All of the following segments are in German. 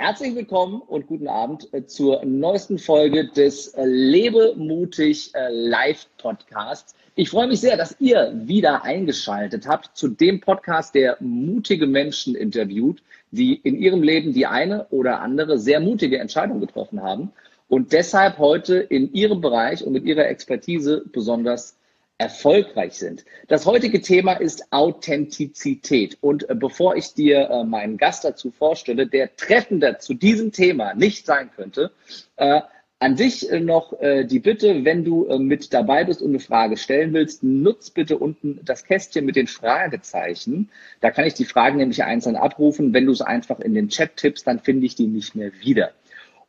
herzlich willkommen und guten Abend äh, zur neuesten Folge des äh, Lebe mutig äh, Live Podcasts. Ich freue mich sehr, dass ihr wieder eingeschaltet habt zu dem Podcast, der mutige Menschen interviewt, die in ihrem Leben die eine oder andere sehr mutige Entscheidung getroffen haben und deshalb heute in ihrem Bereich und mit ihrer Expertise besonders erfolgreich sind. Das heutige Thema ist Authentizität. Und äh, bevor ich dir äh, meinen Gast dazu vorstelle, der treffender zu diesem Thema nicht sein könnte, äh, an dich noch die Bitte, wenn du mit dabei bist und eine Frage stellen willst, nutz bitte unten das Kästchen mit den Fragezeichen. Da kann ich die Fragen nämlich einzeln abrufen. Wenn du es einfach in den Chat tippst, dann finde ich die nicht mehr wieder.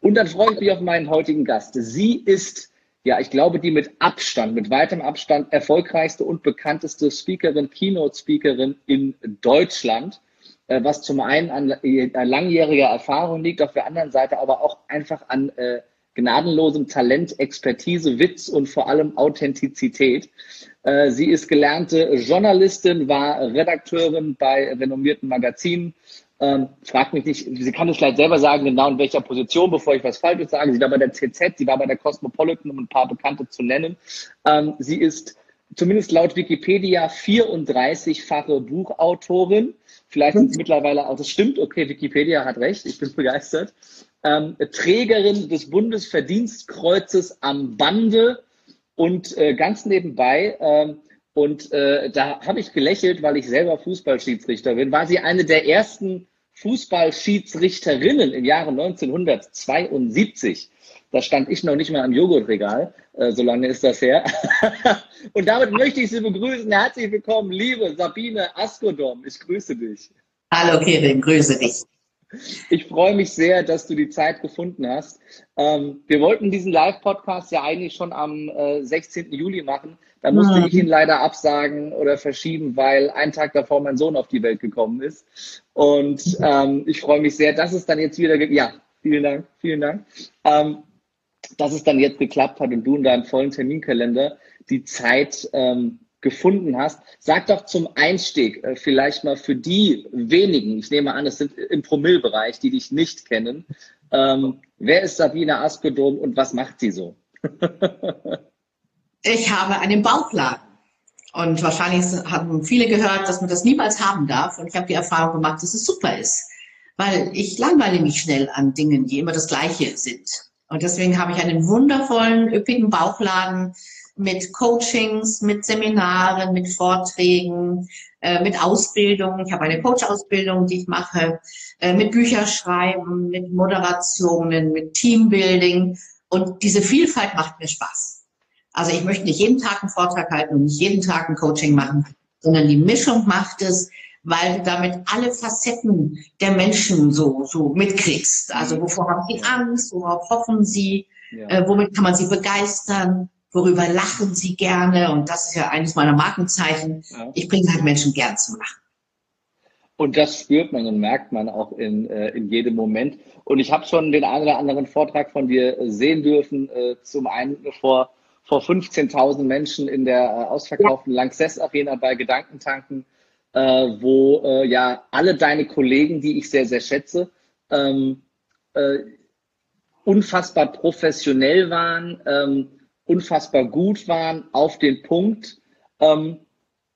Und dann freue ich mich auf meinen heutigen Gast. Sie ist ja, ich glaube, die mit Abstand, mit weitem Abstand erfolgreichste und bekannteste Speakerin, Keynote-Speakerin in Deutschland, äh, was zum einen an äh, langjähriger Erfahrung liegt, auf der anderen Seite aber auch einfach an äh, gnadenlosem Talent, Expertise, Witz und vor allem Authentizität. Äh, sie ist gelernte Journalistin, war Redakteurin bei renommierten Magazinen, ähm, frag mich nicht, sie kann es vielleicht selber sagen, genau in welcher Position, bevor ich was Falsches sage. Sie war bei der CZ, sie war bei der Cosmopolitan, um ein paar Bekannte zu nennen. Ähm, sie ist zumindest laut Wikipedia 34-fache Buchautorin. Vielleicht sind es mittlerweile auch, das stimmt, okay, Wikipedia hat recht, ich bin begeistert. Ähm, Trägerin des Bundesverdienstkreuzes am Bande und äh, ganz nebenbei, ähm, und äh, da habe ich gelächelt, weil ich selber Fußballschiedsrichter bin, war sie eine der ersten Fußballschiedsrichterinnen im Jahre 1972. Da stand ich noch nicht mal am Joghurtregal, äh, so lange ist das her. Und damit möchte ich Sie begrüßen. Herzlich willkommen, liebe Sabine Askodom. Ich grüße dich. Hallo Kevin, grüße dich. Ich freue mich sehr, dass du die Zeit gefunden hast. Ähm, wir wollten diesen Live-Podcast ja eigentlich schon am äh, 16. Juli machen. Da musste mhm. ich ihn leider absagen oder verschieben, weil ein Tag davor mein Sohn auf die Welt gekommen ist. Und ähm, ich freue mich sehr, dass es dann jetzt wieder, ja, vielen Dank, vielen Dank, ähm, dass es dann jetzt geklappt hat und du in deinem vollen Terminkalender die Zeit ähm, gefunden hast. Sag doch zum Einstieg äh, vielleicht mal für die wenigen, ich nehme an, es sind im Promillbereich, die dich nicht kennen. Ähm, wer ist Sabine Askedom und was macht sie so? ich habe einen Bauchladen. Und wahrscheinlich haben viele gehört, dass man das niemals haben darf. Und ich habe die Erfahrung gemacht, dass es super ist. Weil ich langweile mich schnell an Dingen, die immer das Gleiche sind. Und deswegen habe ich einen wundervollen, üppigen Bauchladen mit Coachings, mit Seminaren, mit Vorträgen, äh, mit Ausbildung. Ich habe eine Coach-Ausbildung, die ich mache, äh, mit Bücherschreiben, mit Moderationen, mit Teambuilding. Und diese Vielfalt macht mir Spaß. Also ich möchte nicht jeden Tag einen Vortrag halten und nicht jeden Tag ein Coaching machen, sondern die Mischung macht es, weil du damit alle Facetten der Menschen so, so mitkriegst. Also mhm. wovor haben sie Angst, worauf hoffen sie, ja. äh, womit kann man sie begeistern, worüber lachen sie gerne. Und das ist ja eines meiner Markenzeichen. Ja. Ich bringe halt Menschen gern zum Lachen. Und das spürt man und merkt man auch in, äh, in jedem Moment. Und ich habe schon den einen oder anderen Vortrag von dir sehen dürfen. Äh, zum einen vor vor 15.000 Menschen in der äh, ausverkauften Lanxess Arena bei Gedankentanken, äh, wo äh, ja alle deine Kollegen, die ich sehr, sehr schätze, ähm, äh, unfassbar professionell waren, ähm, unfassbar gut waren, auf den Punkt, ähm,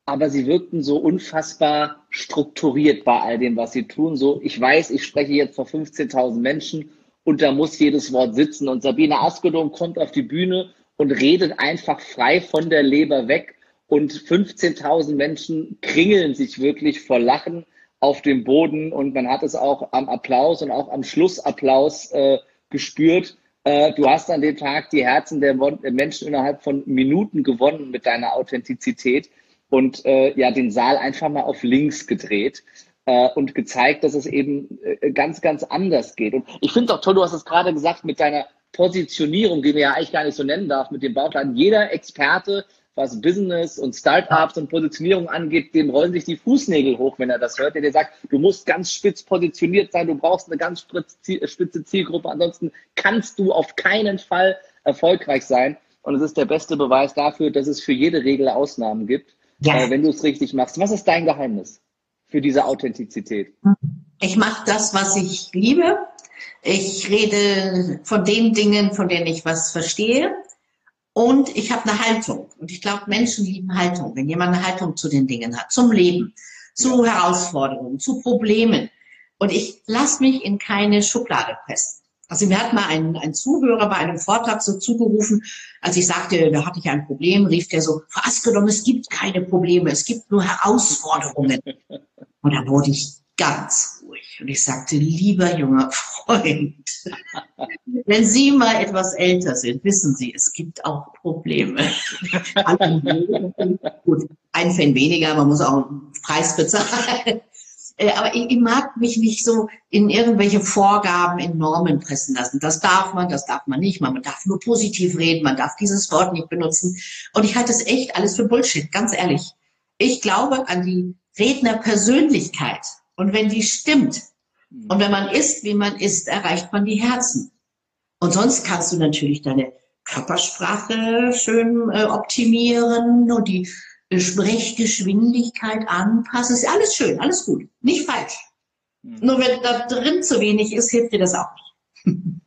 aber sie wirkten so unfassbar strukturiert bei all dem, was sie tun. So, ich weiß, ich spreche jetzt vor 15.000 Menschen und da muss jedes Wort sitzen. Und Sabine Askedom kommt auf die Bühne und redet einfach frei von der Leber weg. Und 15.000 Menschen kringeln sich wirklich vor Lachen auf dem Boden. Und man hat es auch am Applaus und auch am Schlussapplaus äh, gespürt. Äh, du hast an dem Tag die Herzen der Menschen innerhalb von Minuten gewonnen mit deiner Authentizität und äh, ja den Saal einfach mal auf links gedreht äh, und gezeigt, dass es eben äh, ganz, ganz anders geht. Und ich finde es auch toll, du hast es gerade gesagt mit deiner Positionierung, die man ja eigentlich gar nicht so nennen darf, mit dem Bauchladen. Jeder Experte, was Business und Startups und Positionierung angeht, dem rollen sich die Fußnägel hoch, wenn er das hört, der dir sagt, du musst ganz spitz positioniert sein, du brauchst eine ganz spitze Zielgruppe, ansonsten kannst du auf keinen Fall erfolgreich sein. Und es ist der beste Beweis dafür, dass es für jede Regel Ausnahmen gibt, ja. äh, wenn du es richtig machst. Was ist dein Geheimnis für diese Authentizität? Ich mache das, was ich liebe Ich rede von den Dingen, von denen ich was verstehe. Und ich habe eine Haltung. Und ich glaube, Menschen lieben Haltung. Wenn jemand eine Haltung zu den Dingen hat, zum Leben, zu Herausforderungen, zu Problemen. Und ich lasse mich in keine Schublade pressen. Also mir hat mal ein, ein Zuhörer bei einem Vortrag so zugerufen, als ich sagte, da hatte ich ein Problem, rief der so, Askedom, es gibt keine Probleme, es gibt nur Herausforderungen. Und da wurde ich ganz. Und ich sagte, lieber junger Freund, wenn Sie mal etwas älter sind, wissen Sie, es gibt auch Probleme. Gut, ein Fan weniger, man muss auch einen Preis bezahlen. Äh, aber ich, ich, mag mich nicht so in irgendwelche Vorgaben, in Normen pressen lassen. Das darf man, das darf man nicht. Man darf nur positiv reden, man darf dieses Wort nicht benutzen. Und ich halte es echt alles für Bullshit, ganz ehrlich. Ich glaube an die Rednerpersönlichkeit. Und wenn die stimmt, hm. und wenn man ist, wie man ist, erreicht man die Herzen. Und sonst kannst du natürlich deine Körpersprache schön äh, optimieren und die Sprechgeschwindigkeit anpassen. Ist alles schön, alles gut, nicht falsch. Mhm. Nur wenn da drin zu wenig ist, hilft dir das auch nicht.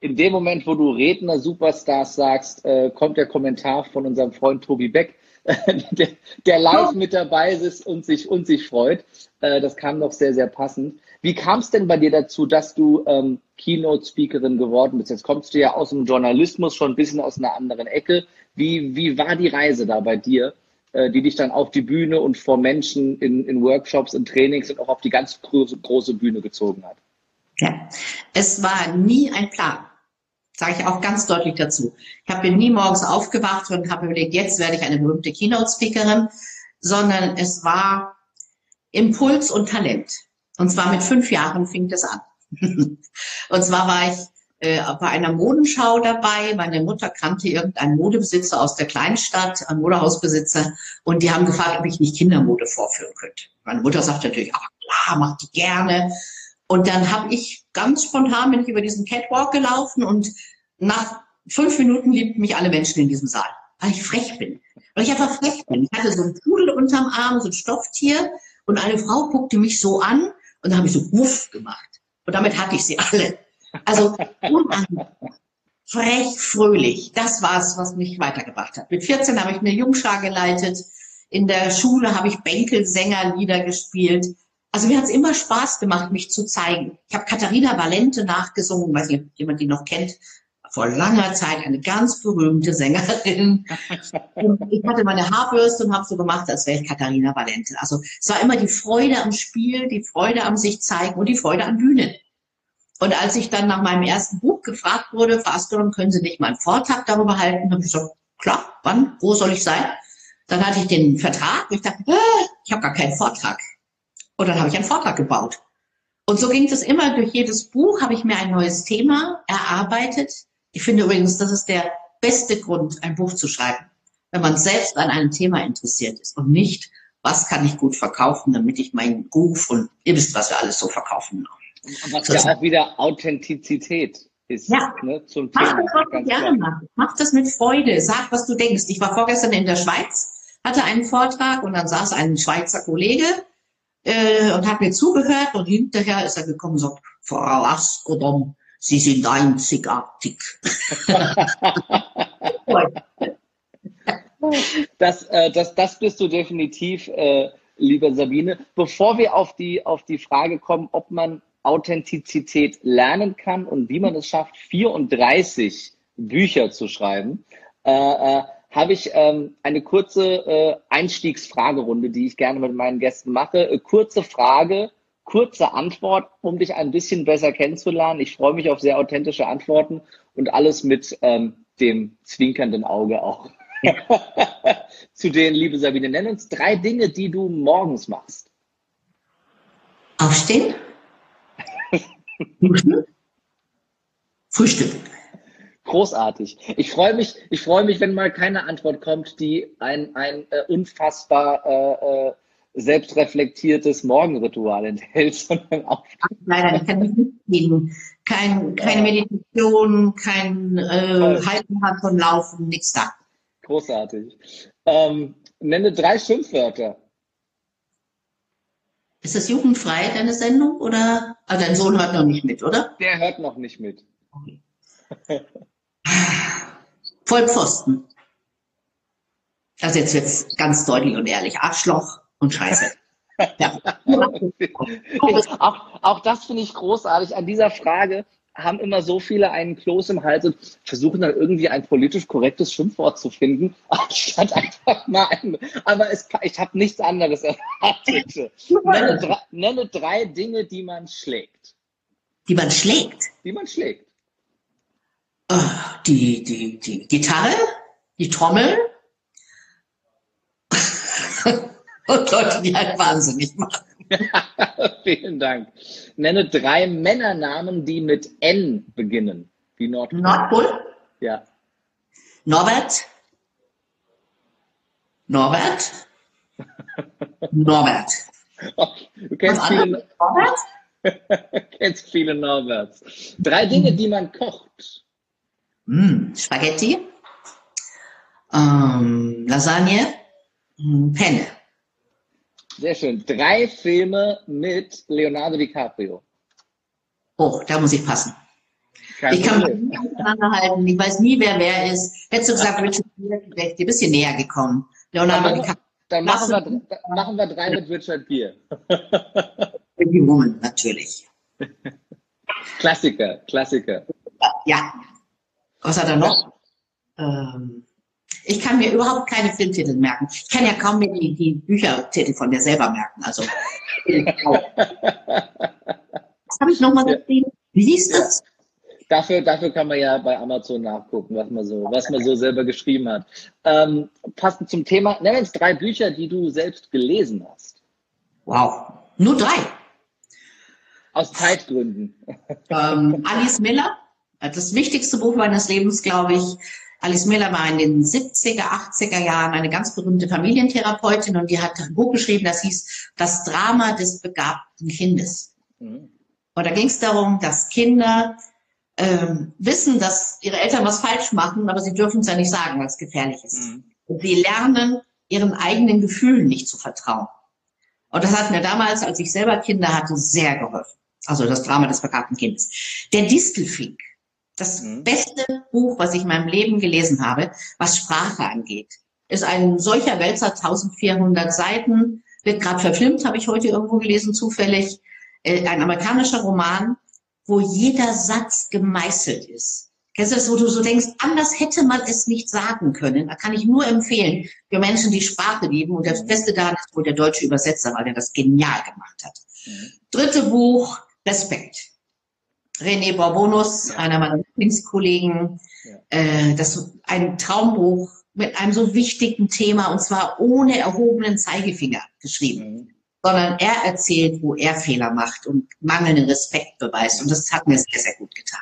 In dem Moment, wo du Redner Superstars sagst, äh, kommt der Kommentar von unserem Freund Tobi Beck, der, der, live mit dabei ist und sich, und sich freut. Äh, das kam doch sehr, sehr passend. Wie kam es denn bei dir dazu, dass du ähm, Keynote-Speakerin geworden bist? Jetzt kommst du ja aus dem Journalismus schon ein bisschen aus einer anderen Ecke. Wie, wie war die Reise da bei dir? Äh, die dich dann auf die Bühne und vor Menschen in, in Workshops, in Trainings und auch auf die ganz große, große Bühne gezogen hat? Ja, es war nie ein Plan. Sage ich auch ganz deutlich dazu. Ich habe nie morgens aufgewacht und habe überlegt, jetzt werde ich eine berühmte Keynote-Speakerin, sondern es war Impuls und Talent. Und zwar mit fünf Jahren fing das an. und zwar war ich äh, bei einer Modenschau dabei. Meine Mutter kannte irgendeinen Modebesitzer aus der Kleinstadt, einen Modehausbesitzer, und die haben gefragt, ob ich nicht Kindermode vorführen könnte. Meine Mutter sagte natürlich, ach klar, macht die gerne. Und dann habe ich ganz spontan bin ich über diesen Catwalk gelaufen und nach fünf Minuten liebten mich alle Menschen in diesem Saal, weil ich frech bin. Weil ich einfach frech bin. Ich hatte so einen Pudel unterm Arm, so ein Stofftier und eine Frau guckte mich so an und dann habe ich so Wuff gemacht. Und damit hatte ich sie alle. Also frech, fröhlich. Das war es, was mich weitergebracht hat. Mit 14 habe ich eine Jungschar geleitet. In der Schule habe ich Bänkelsängerlieder gespielt. Also mir hat es immer Spaß gemacht, mich zu zeigen. Ich habe Katharina Valente nachgesungen, weiß nicht, ob jemand die noch kennt. Vor langer Zeit eine ganz berühmte Sängerin. Und ich hatte meine Haarbürste und habe so gemacht, als wäre ich Katharina Valente. Also es war immer die Freude am Spiel, die Freude am sich zeigen und die Freude an Bühnen. Und als ich dann nach meinem ersten Buch gefragt wurde, Askelon, können Sie nicht mal einen Vortrag darüber halten? habe ich gesagt, klar, wann, wo soll ich sein? Dann hatte ich den Vertrag und ich dachte, äh, ich habe gar keinen Vortrag. Und dann habe ich einen Vortrag gebaut. Und so ging es immer durch jedes Buch, habe ich mir ein neues Thema erarbeitet. Ich finde übrigens, das ist der beste Grund, ein Buch zu schreiben, wenn man selbst an einem Thema interessiert ist und nicht, was kann ich gut verkaufen, damit ich meinen Ruf und ihr wisst, was wir alles so verkaufen. Was ja auch wieder Authentizität ist ja. ne, zum Mach Thema. Das, was gerne mach. mach das mit Freude. Sag, was du denkst. Ich war vorgestern in der Schweiz, hatte einen Vortrag und dann saß ein Schweizer Kollege äh, und hat mir zugehört und hinterher ist er gekommen und sagt, Frau Askodom, Sie sind einzigartig. das, äh, das, das bist du definitiv, äh, liebe Sabine. Bevor wir auf die, auf die Frage kommen, ob man Authentizität lernen kann und wie man es schafft, 34 Bücher zu schreiben, äh, äh, habe ich ähm, eine kurze äh, Einstiegsfragerunde, die ich gerne mit meinen Gästen mache. Äh, kurze Frage, kurze Antwort, um dich ein bisschen besser kennenzulernen. Ich freue mich auf sehr authentische Antworten und alles mit ähm, dem zwinkernden Auge auch. Zu denen, liebe Sabine, nenn uns drei Dinge, die du morgens machst. Aufstehen, Frühstück? Frühstück. Großartig. Ich freue mich, ich freue mich, wenn mal keine Antwort kommt, die ein, ein äh, unfassbar äh, äh, selbstreflektiertes Morgenritual enthält, sondern auch. Leider, ich kann nicht mitgehen. Kein, keine Meditation, kein äh, Halbmarathon laufen, nichts da. Großartig. Ähm, nenne drei Schimpfwörter. Ist das jugendfrei, deine Sendung? Oder? Ah, dein Sohn hört noch nicht mit, oder? Der hört noch nicht mit. Vollpfosten. Also jetzt wird's ganz deutlich und ehrlich. Arschloch und Scheiße. Ja. ich, auch, auch das finde ich großartig. An dieser Frage haben immer so viele einen Kloß im Hals und versuchen dann irgendwie ein politisch korrektes Schimpfwort zu finden, anstatt einfach mal ein. Aber es, ich habe nichts anderes erwartet. Nenne drei, nenne drei Dinge, die man schlägt. Die man schlägt? Die man schlägt. Die, die, die Gitarre, die Trommel und Leute, die halt wahnsinnig machen. Vielen Dank. Nenne drei Männernamen, die mit N beginnen. Wie Nordpol. Nordpol? Ja. Norbert. Norbert. Norbert. du kennst viele, Norbert? kennst viele Norberts. Drei Dinge, die man kocht. Mm, Spaghetti, ähm, Lasagne, Penne. Sehr schön. Drei Filme mit Leonardo DiCaprio. Oh, da muss ich passen. Kein ich kann mich nicht auseinanderhalten. Ich weiß nie, wer wer ist. Hättest du gesagt, Richard Gere, wäre ich dir ein bisschen näher gekommen. Leonardo DiCaprio. Dann machen wir, machen wir drei mit Richard Gere. Die Woman, natürlich. Klassiker, Klassiker. Ja. Was hat er noch? Ähm, ich kann mir überhaupt keine Filmtitel merken. Ich kann ja kaum mehr die, die Büchertitel von der selber merken. Also, was habe ich nochmal geschrieben? Wie hieß das? Dafür, dafür kann man ja bei Amazon nachgucken, was man so, was man so selber geschrieben hat. Ähm, passend zum Thema, nenn uns drei Bücher, die du selbst gelesen hast. Wow, nur drei. Aus Zeitgründen. Ähm, Alice Miller, das wichtigste Buch meines Lebens, glaube ich. Alice Miller war in den 70er, 80er Jahren eine ganz berühmte Familientherapeutin und die hat ein Buch geschrieben, das hieß Das Drama des begabten Kindes. Mhm. Und da ging es darum, dass Kinder ähm, wissen, dass ihre Eltern was falsch machen, aber sie dürfen es ja nicht sagen, weil es gefährlich ist. Mhm. Und sie lernen, ihren eigenen Gefühlen nicht zu vertrauen. Und das hat mir damals, als ich selber Kinder hatte, sehr geholfen. Also das Drama des begabten Kindes. Der Distelfink das mhm. beste Buch, was ich in meinem Leben gelesen habe, was Sprache angeht. Ist ein solcher Wälzer, 1400 Seiten, wird gerade verfilmt, habe ich heute irgendwo gelesen, zufällig. Äh, ein amerikanischer Roman, wo jeder Satz gemeißelt ist. Kennst du das, wo du so denkst, anders hätte man es nicht sagen können. Da kann ich nur empfehlen für Menschen, die Sprache lieben. Und das mhm. Beste daran ist wohl der deutsche Übersetzer, weil der das genial gemacht hat. Mhm. Dritte Buch, Respekt. René Borbonus, einer meiner Lieblingskollegen, ja. äh, das ein Traumbuch mit einem so wichtigen Thema und zwar ohne erhobenen Zeigefinger geschrieben, mhm. sondern er erzählt, wo er Fehler macht und mangelnden Respekt beweist und das hat mir sehr, sehr gut getan.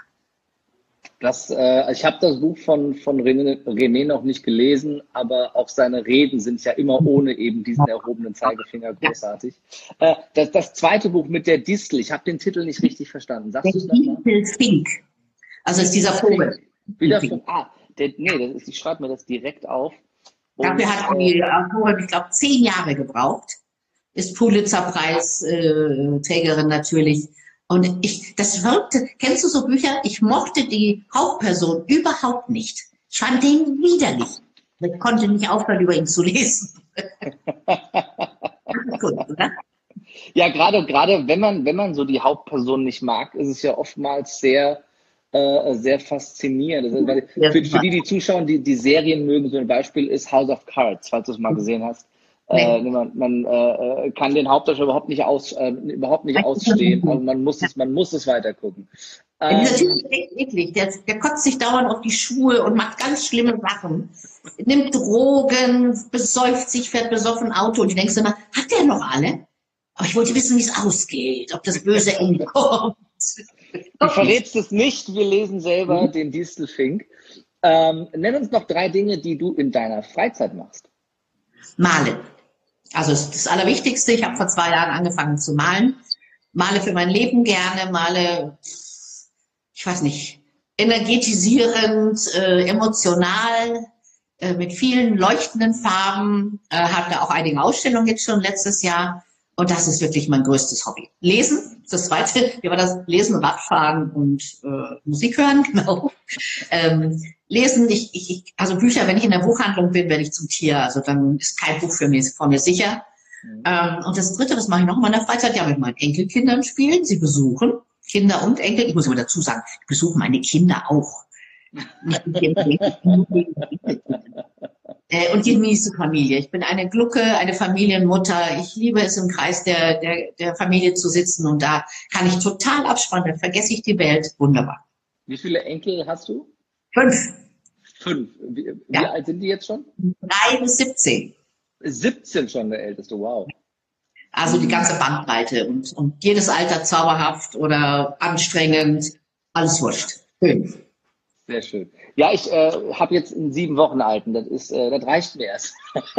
Das, äh, ich habe das Buch von, von René, René, noch nicht gelesen, aber auch seine Reden sind ja immer ohne eben diesen erhobenen Zeigefinger großartig. Äh, das, das zweite Buch mit der Distel, ich habe den Titel nicht richtig verstanden. Sagst der Distelfink. Also ist dieser Vogel. Wieder von, ah, der, nee, das ist, ich schreibe mir das direkt auf. Und, Dafür hat die Autorin, ich glaube, zehn Jahre gebraucht. Ist Pulitzer-Preisträgerin natürlich. Und ich, das Verrückte, kennst du so Bücher? Ich mochte die Hauptperson überhaupt nicht. Ich fand den widerlich. Ich konnte nicht aufhören, über ihn zu lesen. Gut, oder? Ja, gerade, gerade wenn man, wenn man so die Hauptperson nicht mag, ist es ja oftmals sehr, äh, sehr faszinierend. Also, für, für, die, die zuschauen, die, die Serien mögen, so ein Beispiel ist House of Cards, falls du es mal gesehen hast. Äh, nee. Äh, man man äh, kann den Hauptdarsteller überhaupt nicht aus, äh, überhaupt nicht ausstehen. Also man muss es, man muss es weiter gucken. Ähm, dieser Typ ist echt eklig. Der, der kotzt sich dauernd auf die Schuhe und macht ganz schlimme Sachen. Nimmt Drogen, besäuft sich, fährt besoffen Auto und du denkst immer, hat der noch alle? Aber ich wollte wissen, wie es ausgeht, ob das böse Ende kommt. Du verrätst es nicht, wir lesen selber mhm. den Distelfink. Ähm, nenn uns noch drei Dinge, die du in deiner Freizeit machst. Malen. Also das Allerwichtigste, ich habe vor zwei Jahren angefangen zu malen. Male für mein Leben gerne, male, ich weiß nicht, energetisierend, äh, emotional, äh, mit vielen leuchtenden Farben. Äh, hatte auch einige Ausstellungen jetzt schon letztes Jahr. Und das ist wirklich mein größtes Hobby. Lesen, das zweite, wie war das? Lesen, Radfahren und äh, Musik hören, genau. Ähm, lesen, ich, ich, also Bücher, wenn ich in der Buchhandlung bin, werde ich zum Tier. Also dann ist kein Buch für mich, vor mir sicher. Mhm. Ähm, und das dritte, was mache ich noch in meiner Freizeit? Ja, mit meinen Enkelkindern spielen, sie besuchen. Kinder und Enkel. Ich muss aber dazu sagen, ich besuche meine Kinder auch. Äh, und genieße Familie. Ich bin eine Glucke, eine Familienmutter. Ich liebe es, im Kreis der, der, der Familie zu sitzen und da kann ich total abspannen. Vergesse ich die Welt. Wunderbar. Wie viele Enkel hast du? Fünf. Fünf. Wie, ja. wie alt sind die jetzt schon? Drei bis 17. 17 schon der älteste, wow. Also die ganze Bandbreite und, und jedes Alter zauberhaft oder anstrengend, alles wurscht. Schön. Sehr schön. Ja, ich äh, habe jetzt einen sieben Wochen alten. Das ist, äh, das reicht mir erst.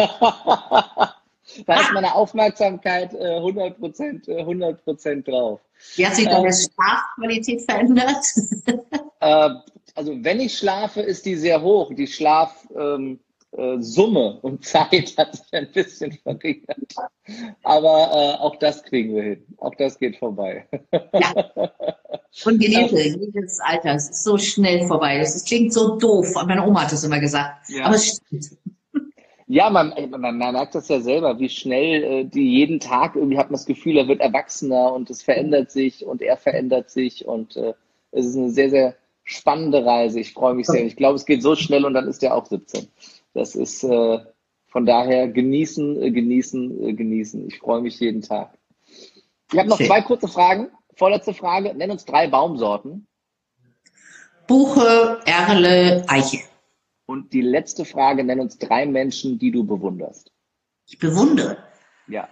da ist meine Aufmerksamkeit äh, 100 Prozent, äh, 100 Prozent drauf. Wie hat sich deine ähm, Schlafqualität verändert? äh, also wenn ich schlafe, ist die sehr hoch. Die Schlaf, ähm, äh, Summe und Zeit hat sich ein bisschen verringert. Aber äh, auch das kriegen wir hin. Auch das geht vorbei. Ja. Und genieße jedes Alter. Es ist so schnell vorbei. Es klingt so doof. Meine Oma hat es immer gesagt. Ja. Aber es stimmt. Ja, man, man, man merkt das ja selber, wie schnell äh, die jeden Tag irgendwie hat man das Gefühl, er wird erwachsener und es verändert sich und er verändert sich und äh, es ist eine sehr, sehr spannende Reise. Ich freue mich sehr. Ich glaube, es geht so schnell und dann ist er auch 17. Das ist äh, von daher genießen, äh, genießen, äh, genießen. Ich freue mich jeden Tag. Ich habe noch okay. zwei kurze Fragen. Vorletzte Frage. Nenn uns drei Baumsorten. Buche, Erle, Eiche. Und die letzte Frage. Nenn uns drei Menschen, die du bewunderst. Ich bewundere? Ja.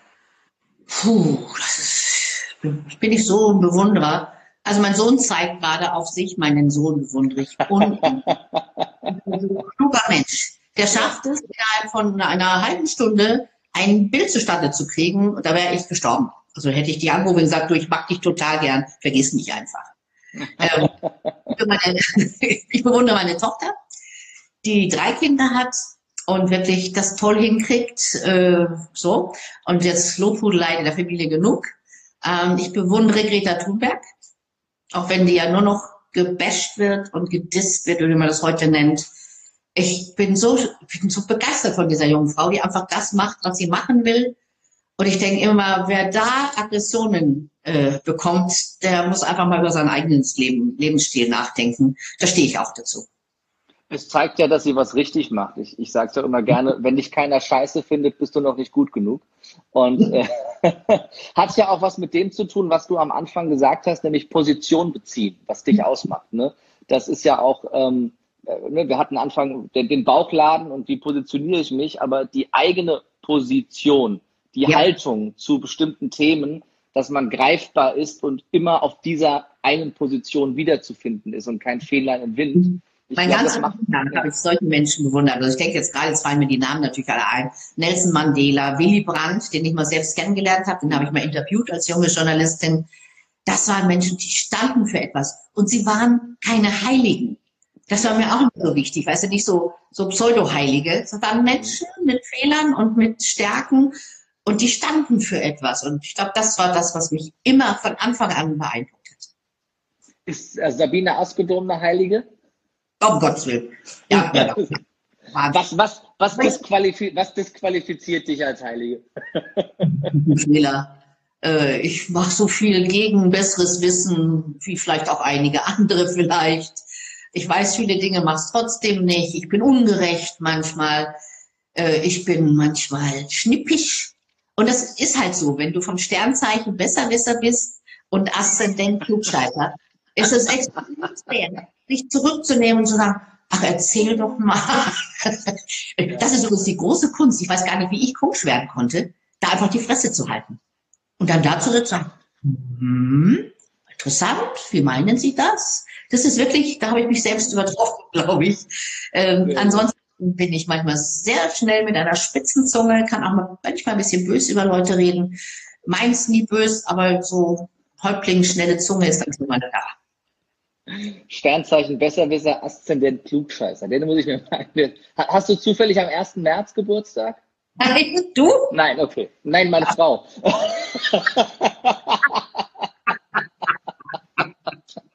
Puh, das ist, bin ich so ein Bewunderer. Also mein Sohn zeigt gerade auf sich, meinen Sohn bewundere ich. Und kluger Mensch. Der schafft es, innerhalb von einer halben Stunde ein Bild zustande zu kriegen und da wäre ich gestorben. Also hätte ich die angerufen und gesagt, du, ich mag dich total gern, vergiss mich einfach. ähm, meine, ich bewundere meine Tochter, die drei Kinder hat und wirklich das toll hinkriegt, äh, so. Und jetzt Lobhudelei in der Familie genug. Ähm, ich bewundere Greta Thunberg, auch wenn die ja nur noch gebasht wird und gedisst wird, wie man das heute nennt ich bin so, ich bin so begeistert von dieser jungen Frau, die einfach das macht, was sie machen will. Und ich denke immer, wer da Aggressionen äh, bekommt, der muss einfach mal über sein eigenes Leben, Lebensstil nachdenken. Da stehe ich auch dazu. Es zeigt ja, dass sie was richtig macht. Ich, ich sage es ja immer gerne, wenn dich keiner scheiße findet, bist du noch nicht gut genug. Und äh, hat ja auch was mit dem zu tun, was du am Anfang gesagt hast, nämlich Position beziehen, was dich ausmacht. Ne? Das ist ja auch ähm, wir hatten Anfang den, den Bauchladen und wie positioniere ich mich, aber die eigene Position, die ja. Haltung zu bestimmten Themen, dass man greifbar ist und immer auf dieser einen Position wiederzufinden ist und kein Fehler im Wind. Mhm. Ich mein ganzes Leben habe ich solche Menschen bewundert. Also ich denke jetzt gerade, jetzt fallen mir die Namen natürlich alle ein. Nelson Mandela, Willy Brandt, den ich mal selbst kennengelernt habe, den habe ich mal interviewt als junge Journalistin. Das waren Menschen, die standen für etwas. Und sie waren keine Heiligen. Das war mir auch nicht so wichtig, weißt du, nicht so, so Pseudo-Heilige, sondern Menschen mit Fehlern und mit Stärken und die standen für etwas. Und ich glaube, das war das, was mich immer von Anfang an beeindruckt hat. Ist äh, Sabine Askedom eine Heilige? Um Gottes Willen. Ja, ja. was, was, was, disqualifiziert, was disqualifiziert dich als Heilige? Fehler. Äh, ich mache so viel gegen besseres Wissen, wie vielleicht auch einige andere vielleicht. Ich weiß viele Dinge, mach's trotzdem nicht. Ich bin ungerecht manchmal. Äh, ich bin manchmal schnippisch. Und das ist halt so, wenn du vom Sternzeichen Besserwisser bist und Aszendent Klugscheißer, ist es extrem schwer, dich zurückzunehmen und zu sagen, ach, erzähl doch mal. Das ist übrigens die große Kunst. Ich weiß gar nicht, wie ich Coach werden konnte, da einfach die Fresse zu halten. Und dann dazu zu sagen, hm, interessant, wie meinen Sie das? Das ist wirklich, da habe ich mich selbst übertroffen, glaube ich. Ähm, ja. Ansonsten bin ich manchmal sehr schnell mit einer spitzen Zunge, kann auch manchmal ein bisschen böse über Leute reden. Meins nie böse, aber so Häuptling, schnelle Zunge ist dann immer da. Sternzeichen Besserwisser, Aszendent Klugscheißer. Den muss ich mir merken. Hast du zufällig am 1. März Geburtstag? Nein, du? Nein, okay. Nein, meine Frau.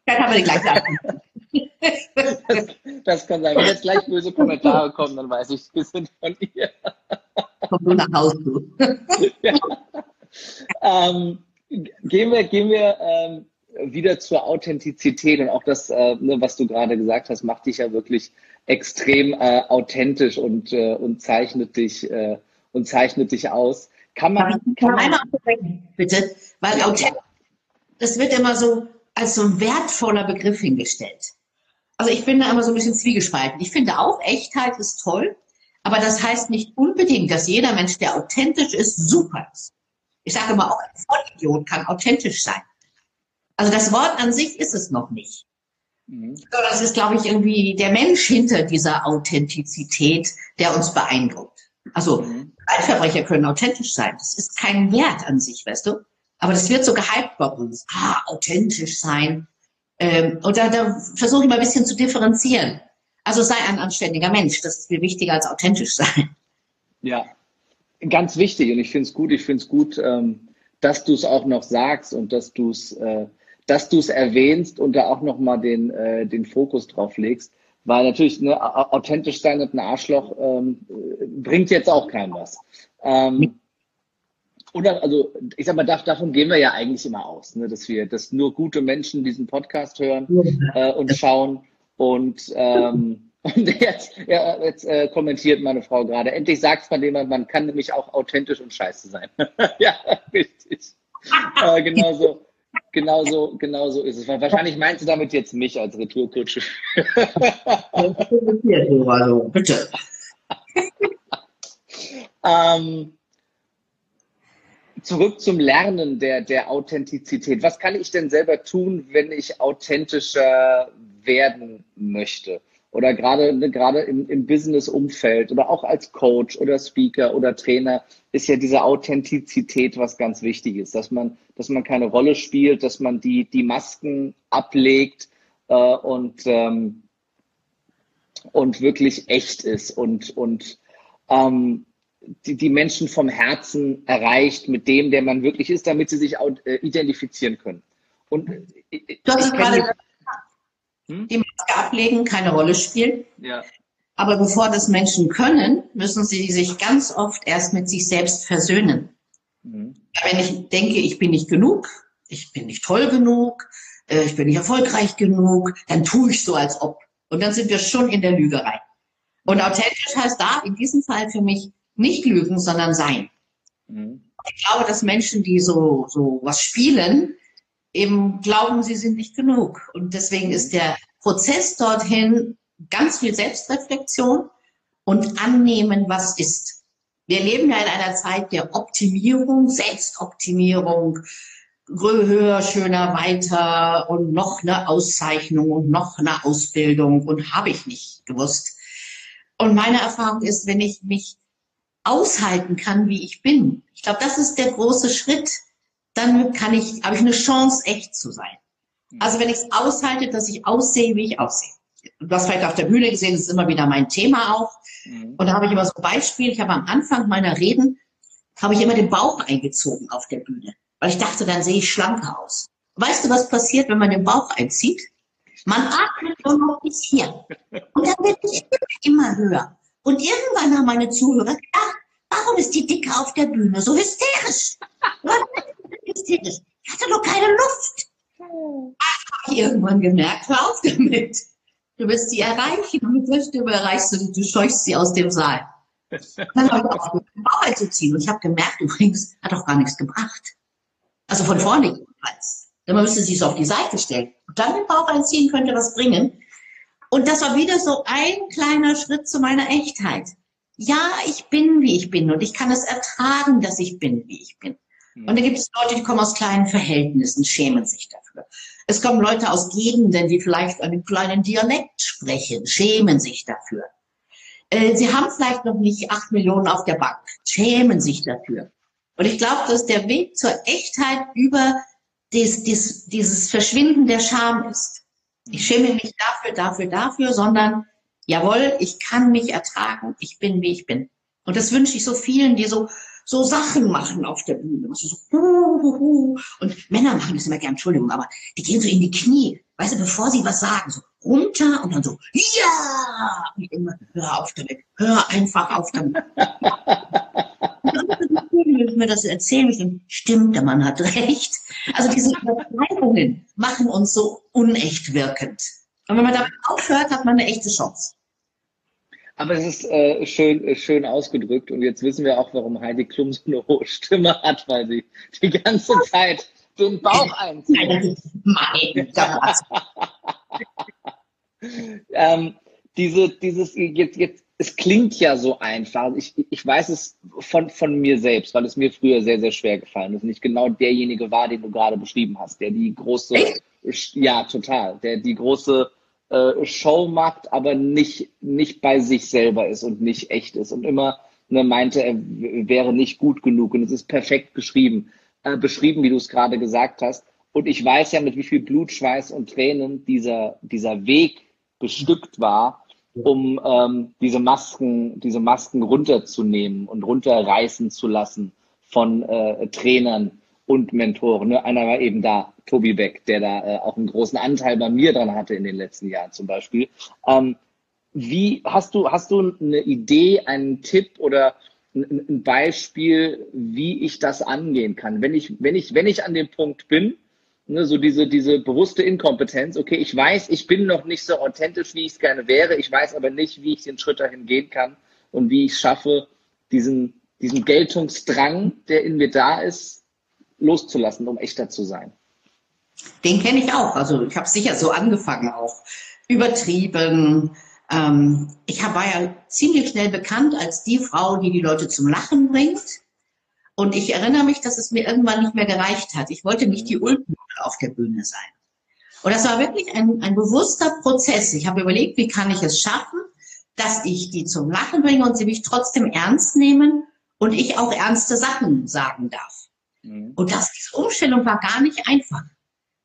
Dann haben wir die gleiche Antwort. Das, das kann sein. Wenn jetzt gleich böse Kommentare kommen, dann weiß ich, wir sind von ihr. Komm nur nach Hause. Ja. Ähm, gehen wir, gehen wir ähm, wieder zur Authentizität und auch das, äh, ne, was du gerade gesagt hast, macht dich ja wirklich extrem äh, authentisch und, äh, und zeichnet dich äh, und zeichnet dich aus. Kann man, Kann man einmal bitte? Weil authentisch, das wird immer so als so ein wertvoller Begriff hingestellt. Also ich bin da immer so ein bisschen zwiegespalten. Ich finde auch, Echtheit ist toll, aber das heißt nicht unbedingt, dass jeder Mensch, der authentisch ist, super ist. Ich sage immer, auch ein Vollidiot kann authentisch sein. Also das Wort an sich ist es noch nicht. Mhm. Das ist, glaube ich, irgendwie der Mensch hinter dieser Authentizität, der uns beeindruckt. Also Mhm. Altverbrecher können authentisch sein. Das ist kein Wert an sich, weißt du? Aber das wird so gehypt bei uns. Ah, authentisch sein. Ähm, und da, da versuche ich mal ein bisschen zu differenzieren. Also sei ein anständiger Mensch. Das ist viel wichtiger als authentisch sein. Ja, ganz wichtig und ich finde es gut, ich finde es gut, ähm, dass du es auch noch sagst und dass du es äh, dass du es erwähnst und da auch nochmal den, äh, den Fokus drauf legst. Weil natürlich ne, au- authentisch sein und ein Arschloch ähm, äh, bringt jetzt auch keinem was. Ähm, oder, also, ich sag mal, dav- davon gehen wir ja eigentlich immer aus, ne, dass wir, dass nur gute Menschen diesen Podcast hören äh, und schauen. Und, ähm, und jetzt, ja, jetzt äh, kommentiert meine Frau gerade. Endlich sagt man jemand, man kann nämlich auch authentisch und scheiße sein. ja, richtig. Äh, genauso, genauso, genauso ist es. Wahrscheinlich meinst du damit jetzt mich als Retourkutsche. Also, bitte. Ähm, zurück zum Lernen der, der Authentizität. Was kann ich denn selber tun, wenn ich authentischer werden möchte? Oder gerade, ne, gerade im, im Business-Umfeld oder auch als Coach oder Speaker oder Trainer ist ja diese Authentizität was ganz Wichtiges, dass man, dass man keine Rolle spielt, dass man die, die Masken ablegt äh, und, ähm, und wirklich echt ist und, und ähm, die, die Menschen vom Herzen erreicht mit dem, der man wirklich ist, damit sie sich auch, äh, identifizieren können. Und äh, Du hast gerade Hm? die Maske ablegen, keine Rolle spielen. ja, Aber bevor das Menschen können, müssen sie sich ganz oft erst mit sich selbst versöhnen. mhm. Wenn ich denke, ich bin nicht genug, ich bin nicht toll genug, äh, ich bin nicht erfolgreich genug, dann tue ich so, als ob. Und dann sind wir schon in der Lügerei. Und authentisch heißt da in diesem Fall für mich nicht lügen, sondern sein. Mhm. Ich glaube, dass Menschen, die so, so was spielen, eben glauben, sie sind nicht genug. Und deswegen ist der Prozess dorthin ganz viel Selbstreflexion und annehmen, was ist. Wir leben ja in einer Zeit der Optimierung, Selbstoptimierung, höher, schöner, weiter und noch eine Auszeichnung und noch eine Ausbildung und habe ich nicht gewusst. Und meine Erfahrung ist, wenn ich mich aushalten kann, wie ich bin, ich glaube, das ist der große Schritt, dann kann ich, habe ich eine Chance, echt zu sein. Also wenn ich es aushalte, dass ich aussehe, wie ich aussehe. Du hast vielleicht auf der Bühne gesehen, das ist immer wieder mein Thema auch. Mhm. Und da habe ich immer so ein Beispiel. Ich habe am Anfang meiner Reden, habe ich immer den Bauch eingezogen auf der Bühne. Weil ich dachte, dann sehe ich schlanker aus. Weißt du, was passiert, wenn man den Bauch einzieht? Man atmet nur noch bis hier. Und dann wird die Stimme immer höher. Und irgendwann haben meine Zuhörer gedacht, warum ist die Dicke auf der Bühne so hysterisch? Hysterisch? Ich hatte doch keine Luft. Habe ich irgendwann gemerkt, hör auf damit. Du wirst sie erreichen und mit der Stimme erreichst du, du scheuchst sie aus dem Saal. Dann habe ich aufgehört, Bauch einzuziehen. Und ich habe gemerkt, übrigens, hat auch gar nichts gebracht. Also von vorne jedenfalls. Denn man müsste sich so auf die Seite stellen. Und dann den Bauch einziehen könnte was bringen. Und das war wieder so ein kleiner Schritt zu meiner Echtheit. Ja, ich bin, wie ich bin. Und ich kann es ertragen, dass ich bin, wie ich bin. Und dann gibt es Leute, die kommen aus kleinen Verhältnissen, schämen sich dafür. Es kommen Leute aus Gegenden, die vielleicht einen kleinen Dialekt sprechen, schämen sich dafür. Äh, Sie haben vielleicht noch nicht acht Millionen auf der Bank, schämen sich dafür. Und ich glaube, dass der Weg zur Echtheit über dies, dies, dieses Verschwinden der Scham ist. Ich schäme mich dafür, dafür, dafür, sondern jawohl, ich kann mich ertragen, ich bin, wie ich bin. Und das wünsche ich so vielen, die so, so Sachen machen auf der Bühne. So, hu, hu, hu. Und Männer machen das immer gern, Entschuldigung, aber die gehen so in die Knie, weißt du, bevor sie was sagen, so runter und dann so, ja! Und immer, hör auf damit, hör einfach auf damit. mir das erzählen, denke, stimmt, der Mann hat recht. Also diese Übertreibungen machen uns so unecht wirkend. Und wenn man damit aufhört, hat man eine echte Chance. Aber es ist äh, schön, äh, schön ausgedrückt und jetzt wissen wir auch, warum Heidi Klum so eine hohe Stimme hat, weil sie die ganze Zeit den Bauch einzieht. Mein ähm, diese, dieses, jetzt, jetzt, es klingt ja so einfach. Ich, ich weiß es von, von mir selbst, weil es mir früher sehr, sehr schwer gefallen ist und ich genau derjenige war, den du gerade beschrieben hast, der die große, ja, total, der die große äh, Show macht, aber nicht, nicht bei sich selber ist und nicht echt ist und immer ne, meinte, er wäre nicht gut genug und es ist perfekt geschrieben, äh, beschrieben, wie du es gerade gesagt hast. Und ich weiß ja, mit wie viel Blut, Schweiß und Tränen dieser, dieser Weg bestückt war, um ähm, diese Masken, diese Masken runterzunehmen und runterreißen zu lassen von äh, Trainern und Mentoren. Ne? Einer war eben da, Tobi Beck, der da äh, auch einen großen Anteil bei mir dran hatte in den letzten Jahren zum Beispiel. Ähm, wie hast du, hast du eine Idee, einen Tipp oder ein, ein Beispiel, wie ich das angehen kann? Wenn ich, wenn ich, wenn ich an dem Punkt bin, ne, so diese, diese bewusste Inkompetenz, okay, ich weiß, ich bin noch nicht so authentisch, wie ich es gerne wäre, ich weiß aber nicht, wie ich den Schritt dahin gehen kann und wie ich es schaffe, diesen, diesen Geltungsdrang, der in mir da ist, loszulassen, um echter zu sein. Den kenne ich auch. Also ich habe sicher so angefangen auch. Übertrieben. Ähm, ich war ja ziemlich schnell bekannt als die Frau, die die Leute zum Lachen bringt. Und ich erinnere mich, dass es mir irgendwann nicht mehr gereicht hat. Ich wollte nicht die Ulpen auf der Bühne sein. Und das war wirklich ein, ein bewusster Prozess. Ich habe überlegt, wie kann ich es schaffen, dass ich die zum Lachen bringe und sie mich trotzdem ernst nehmen und ich auch ernste Sachen sagen darf. Mhm. Und das, diese Umstellung war gar nicht einfach.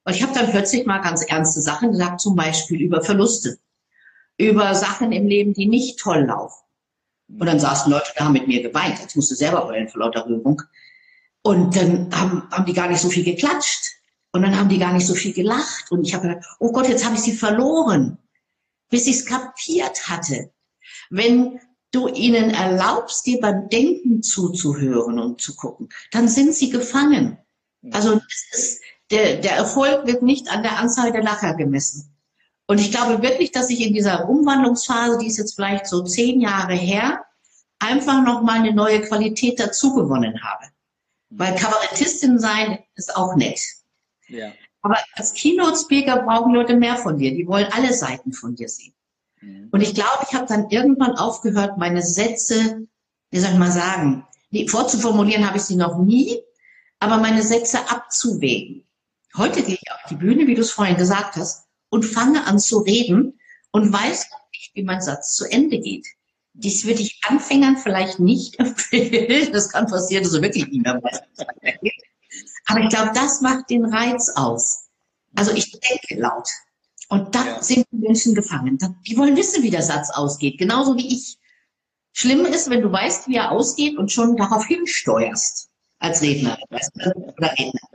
Weil ich habe dann plötzlich mal ganz ernste Sachen gesagt, zum Beispiel über Verluste, über Sachen im Leben, die nicht toll laufen. Und dann saßen Leute da, haben mit mir geweint. Jetzt musste selber heulen vor lauter Rührung. Und dann haben, haben die gar nicht so viel geklatscht. Und dann haben die gar nicht so viel gelacht. Und ich habe gedacht, oh Gott, jetzt habe ich sie verloren. Bis ich es kapiert hatte. Wenn du ihnen erlaubst, dir beim Denken zuzuhören und zu gucken, dann sind sie gefangen. Also ist, der, der Erfolg wird nicht an der Anzahl der Lacher gemessen. Und ich glaube wirklich, dass ich in dieser Umwandlungsphase, die ist jetzt vielleicht so zehn Jahre her, einfach nochmal eine neue Qualität dazugewonnen habe. Weil Kabarettistin sein ist auch nett. Ja. Aber als Keynote-Speaker brauchen Leute mehr von dir. Die wollen alle Seiten von dir sehen. Mhm. Und ich glaube, ich habe dann irgendwann aufgehört, meine Sätze, wie soll ich mal sagen, die, vorzuformulieren habe ich sie noch nie, aber meine Sätze abzuwägen. Heute gehe ich auf die Bühne, wie du es vorhin gesagt hast, und fange an zu reden und weiß nicht, wie mein Satz zu Ende geht. Dies würde ich Anfängern vielleicht nicht empfehlen. Das kann passieren, dass du wirklich nicht mehr weißt. Aber ich glaube, das macht den Reiz aus. Also ich denke laut. Und da ja. sind die Menschen gefangen. Die wollen wissen, wie der Satz ausgeht, genauso wie ich. Schlimm ist, wenn du weißt, wie er ausgeht und schon darauf hinsteuerst als Redner oder Redner.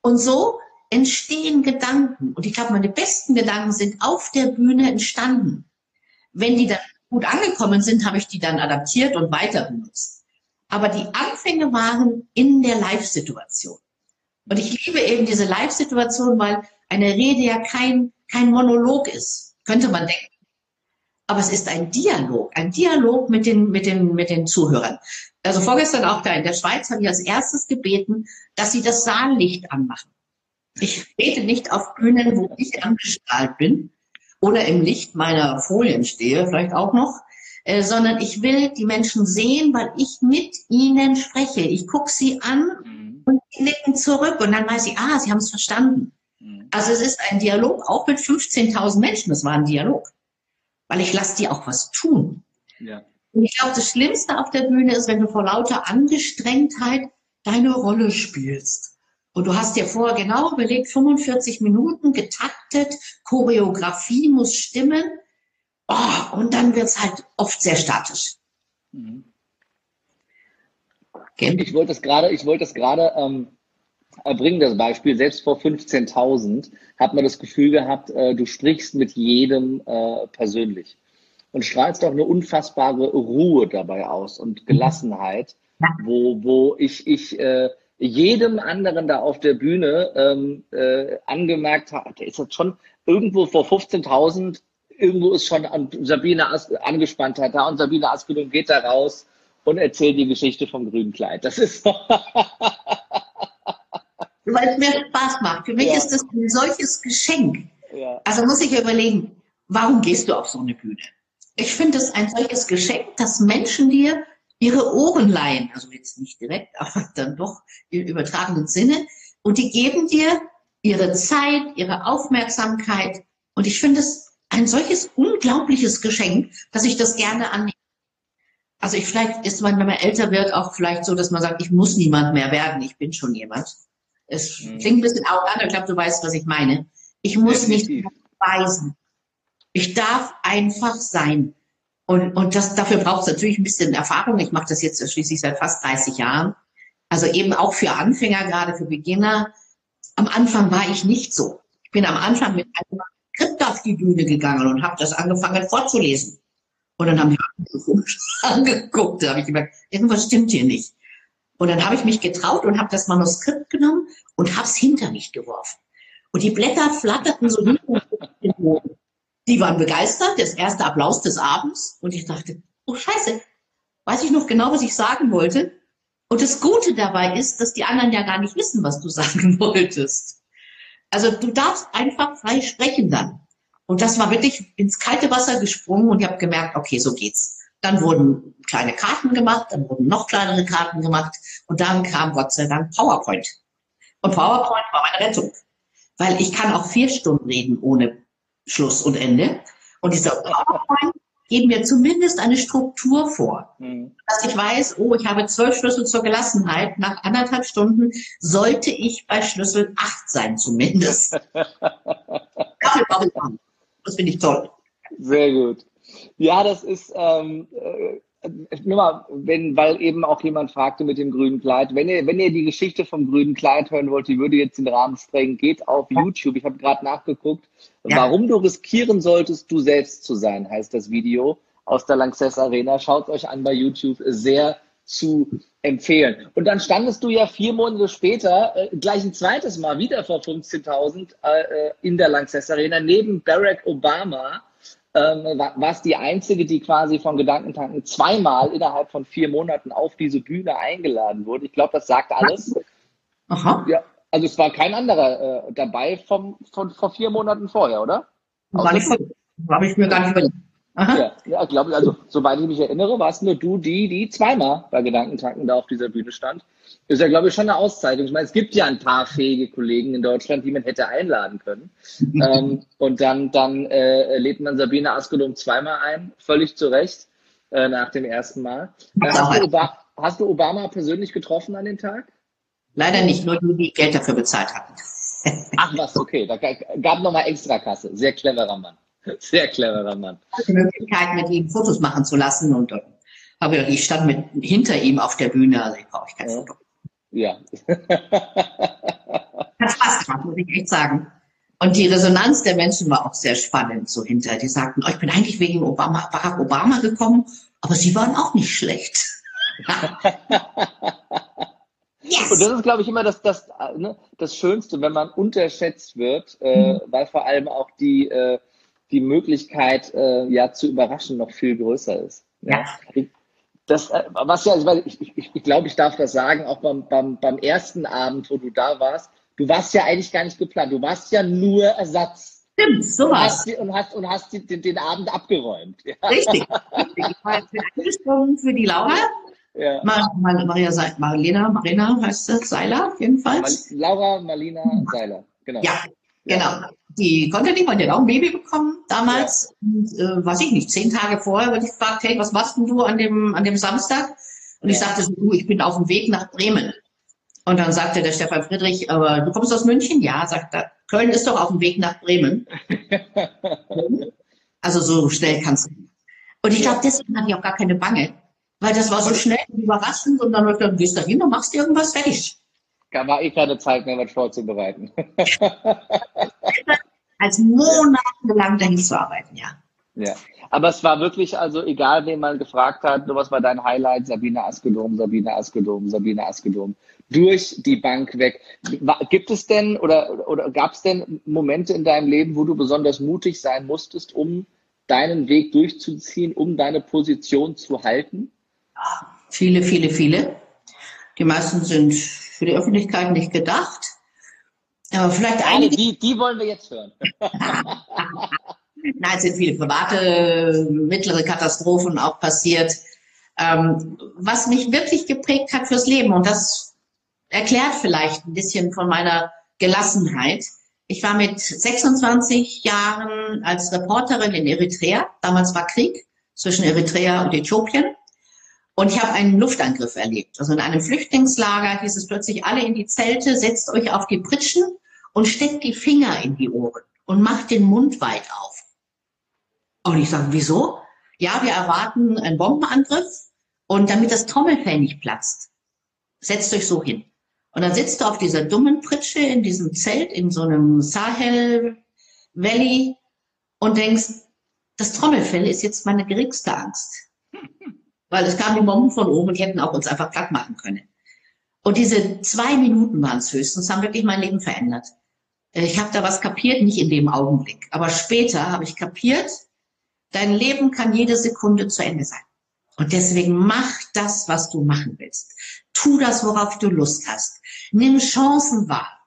Und so entstehen Gedanken. Und ich glaube, meine besten Gedanken sind auf der Bühne entstanden. Wenn die dann gut angekommen sind, habe ich die dann adaptiert und weiter benutzt. Aber die Anfänge waren in der Live-Situation. Und ich liebe eben diese Live-Situation, weil eine Rede ja kein kein Monolog ist, könnte man denken. Aber es ist ein Dialog, ein Dialog mit den, mit den, mit den Zuhörern. Also vorgestern auch da in der Schweiz habe ich als erstes gebeten, dass sie das Saallicht anmachen. Ich bete nicht auf Bühnen, wo ich angestrahlt bin oder im Licht meiner Folien stehe, vielleicht auch noch, äh, sondern ich will die Menschen sehen, weil ich mit ihnen spreche. Ich gucke sie an mhm. und die nicken zurück und dann weiß ich, ah, sie haben es verstanden. Also es ist ein Dialog, auch mit 15.000 Menschen, das war ein Dialog. Weil ich lasse die auch was tun. Ja. Und ich glaube, das Schlimmste auf der Bühne ist, wenn du vor lauter Angestrengtheit deine Rolle spielst. Und du hast dir vorher genau überlegt, 45 Minuten getaktet, Choreografie muss stimmen. Oh, und dann wird's halt oft sehr statisch. Mhm. Ich wollte das gerade, ich wollte das gerade ähm, bringen, das Beispiel. Selbst vor 15.000 hat man das Gefühl gehabt, äh, du sprichst mit jedem äh, persönlich und strahlst auch eine unfassbare Ruhe dabei aus und Gelassenheit, wo, wo ich, ich äh, jedem anderen da auf der Bühne ähm, äh, angemerkt habe, der ist jetzt schon irgendwo vor 15.000, irgendwo ist schon Sabine As Angespanntheit da und Sabine Askelung geht da raus und erzählt die Geschichte vom grünen Kleid. Das ist Weil es mir Spaß macht. Für mich ja. ist das ein solches Geschenk. Ja. Also muss ich überlegen, warum gehst du auf so eine Bühne? Ich finde es ein solches Geschenk, dass Menschen dir ihre Ohren leihen, also jetzt nicht direkt, aber dann doch im übertragenen Sinne, und die geben dir ihre Zeit, ihre Aufmerksamkeit. Und ich finde es ein solches unglaubliches Geschenk, dass ich das gerne annehme. Also ich vielleicht ist man, wenn man älter wird, auch vielleicht so, dass man sagt, ich muss niemand mehr werden, ich bin schon jemand. Es mhm. klingt ein bisschen auch an, ich glaube, du weißt, was ich meine. Ich muss Definitiv. nicht beweisen. Ich darf einfach sein. Und, und das, dafür braucht es natürlich ein bisschen Erfahrung. Ich mache das jetzt schließlich seit fast 30 Jahren. Also eben auch für Anfänger, gerade für Beginner. Am Anfang war ich nicht so. Ich bin am Anfang mit einem Skript auf die Bühne gegangen und habe das angefangen vorzulesen. Und dann haben die angeguckt. Da habe ich gemerkt, irgendwas stimmt hier nicht. Und dann habe ich mich getraut und habe das Manuskript genommen und habe es hinter mich geworfen. Und die Blätter flatterten so hinter den Boden. Die waren begeistert, das erste Applaus des Abends. Und ich dachte, oh Scheiße, weiß ich noch genau, was ich sagen wollte. Und das Gute dabei ist, dass die anderen ja gar nicht wissen, was du sagen wolltest. Also du darfst einfach frei sprechen dann. Und das war wirklich ins kalte Wasser gesprungen und ich habe gemerkt, okay, so geht's. Dann wurden kleine Karten gemacht, dann wurden noch kleinere Karten gemacht und dann kam Gott sei Dank PowerPoint. Und PowerPoint war meine Rettung. Weil ich kann auch vier Stunden reden ohne Schluss und Ende. Und dieser PowerPoint geben mir zumindest eine Struktur vor. Mhm. Dass ich weiß, oh, ich habe zwölf Schlüssel zur Gelassenheit. Nach anderthalb Stunden sollte ich bei Schlüssel acht sein, zumindest. das finde ich toll. Sehr gut. Ja, das ist, ähm, äh, nur mal, wenn, weil eben auch jemand fragte mit dem grünen Kleid, wenn ihr, wenn ihr die Geschichte vom grünen Kleid hören wollt, die würde jetzt den Rahmen sprengen, geht auf YouTube. Ich habe gerade nachgeguckt, ja. warum du riskieren solltest, du selbst zu sein, heißt das Video aus der Lanxess Arena. Schaut euch an bei YouTube, sehr zu empfehlen. Und dann standest du ja vier Monate später äh, gleich ein zweites Mal wieder vor 15.000 äh, in der Lanxess Arena neben Barack Obama ähm, war es die einzige, die quasi von Gedankentanken zweimal innerhalb von vier Monaten auf diese Bühne eingeladen wurde. Ich glaube, das sagt alles. Aha. Ja, also es war kein anderer äh, dabei vom, von vor vier Monaten vorher, oder? War nicht, habe ich mir gar nicht überlegt. Ja, ja glaube ich, also soweit ich mich erinnere, war es nur du, die, die zweimal bei Gedankentanken da auf dieser Bühne stand. Ist ja, glaube ich, schon eine Auszeichnung. Ich meine, es gibt ja ein paar fähige Kollegen in Deutschland, die man hätte einladen können. ähm, und dann, dann äh, lädt man Sabine Askelum zweimal ein, völlig zu Recht, äh, nach dem ersten Mal. Hast, du Obama, hast du Obama persönlich getroffen an dem Tag? Leider nicht, nur die, die Geld dafür bezahlt hatten. Ach was, okay. Da gab nochmal Extrakasse. Sehr cleverer Mann. Sehr cleverer Mann. Die Möglichkeit, mit ihm Fotos machen zu lassen und habe ich stand mit hinter ihm auf der Bühne, also ich brauche kein Foto. Ja. Hat Spaß gemacht, muss ich echt sagen. Und die Resonanz der Menschen war auch sehr spannend so hinter. Die sagten, oh, ich bin eigentlich wegen Obama, Barack Obama gekommen, aber sie waren auch nicht schlecht. yes. Und das ist, glaube ich, immer das, das, ne, das Schönste, wenn man unterschätzt wird, äh, mhm. weil vor allem auch die, äh, die Möglichkeit, äh, ja, zu überraschen, noch viel größer ist. Ja. ja das, äh, was ja, ich, ich, ich glaube, ich darf das sagen, auch beim, beim, beim ersten Abend, wo du da warst, du warst ja eigentlich gar nicht geplant, du warst ja nur Ersatz. Stimmt, sowas. Und hast, und hast, den, den Abend abgeräumt. Ja. Richtig. Ich war eingesprungen für die Laura. Ja. Mar Maria Se Marlena, Marina heißt das, Seiler jedenfalls. Mal Laura Marlina Seiler, genau. Ja, genau. Die konnte nicht, weil die hat auch ein Baby bekommen damals. Und, äh, weiß ich nicht, zehn Tage vorher wurde ich gefragt, hey, was machst denn du an dem, an dem Samstag? Und ich sagte so, du, ich bin auf dem Weg nach Bremen. Und dann sagte der Stefan Friedrich, aber du kommst aus München? Ja, sagt er. Köln ist doch auf dem Weg nach Bremen. also so schnell kannst du. Und ich glaube, deswegen hatte ich auch gar keine Bange, Weil das war so schnell und überraschend und dann, dann gehst du da hin und machst irgendwas fertig. Da war eh keine Zeit mehr, was vorzubereiten. Als monatelang dahin zu arbeiten, ja. Ja, aber es war wirklich, also egal, wen man gefragt hat, was war dein Highlight? Sabine Askedom, Sabine Askedom, Sabine Askedom. Durch die Bank weg. Gibt es denn oder, oder gab es denn Momente in deinem Leben, wo du besonders mutig sein musstest, um deinen Weg durchzuziehen, um deine Position zu halten? Viele, viele, viele. Die meisten sind für die Öffentlichkeit nicht gedacht. Aber vielleicht einige. Die, die wollen wir jetzt hören. Nein, es sind viele private, mittlere Katastrophen auch passiert. Ähm, was mich wirklich geprägt hat fürs Leben, und das erklärt vielleicht ein bisschen von meiner Gelassenheit. Ich war mit 26 Jahren als Reporterin in Eritrea. Damals war Krieg zwischen Eritrea und Äthiopien. Und ich habe einen Luftangriff erlebt. Also in einem Flüchtlingslager hieß es plötzlich alle in die Zelte, setzt euch auf die Pritschen und steckt die Finger in die Ohren und macht den Mund weit auf. Und ich sage, wieso? Ja, wir erwarten einen Bombenangriff und damit das Trommelfell nicht platzt, setzt euch so hin. Und dann sitzt du auf dieser dummen Pritsche in diesem Zelt in so einem Sahel Valley und denkst, das Trommelfell ist jetzt meine geringste Angst. Weil es kamen die Bomben von oben und die hätten auch uns einfach platt machen können. Und diese zwei Minuten waren es höchstens, haben wirklich mein Leben verändert. Äh, ich habe da was kapiert, nicht in dem Augenblick. Aber später habe ich kapiert, dein Leben kann jede Sekunde zu Ende sein. Und deswegen mach das, was du machen willst. Tu das, worauf du Lust hast. Nimm Chancen wahr.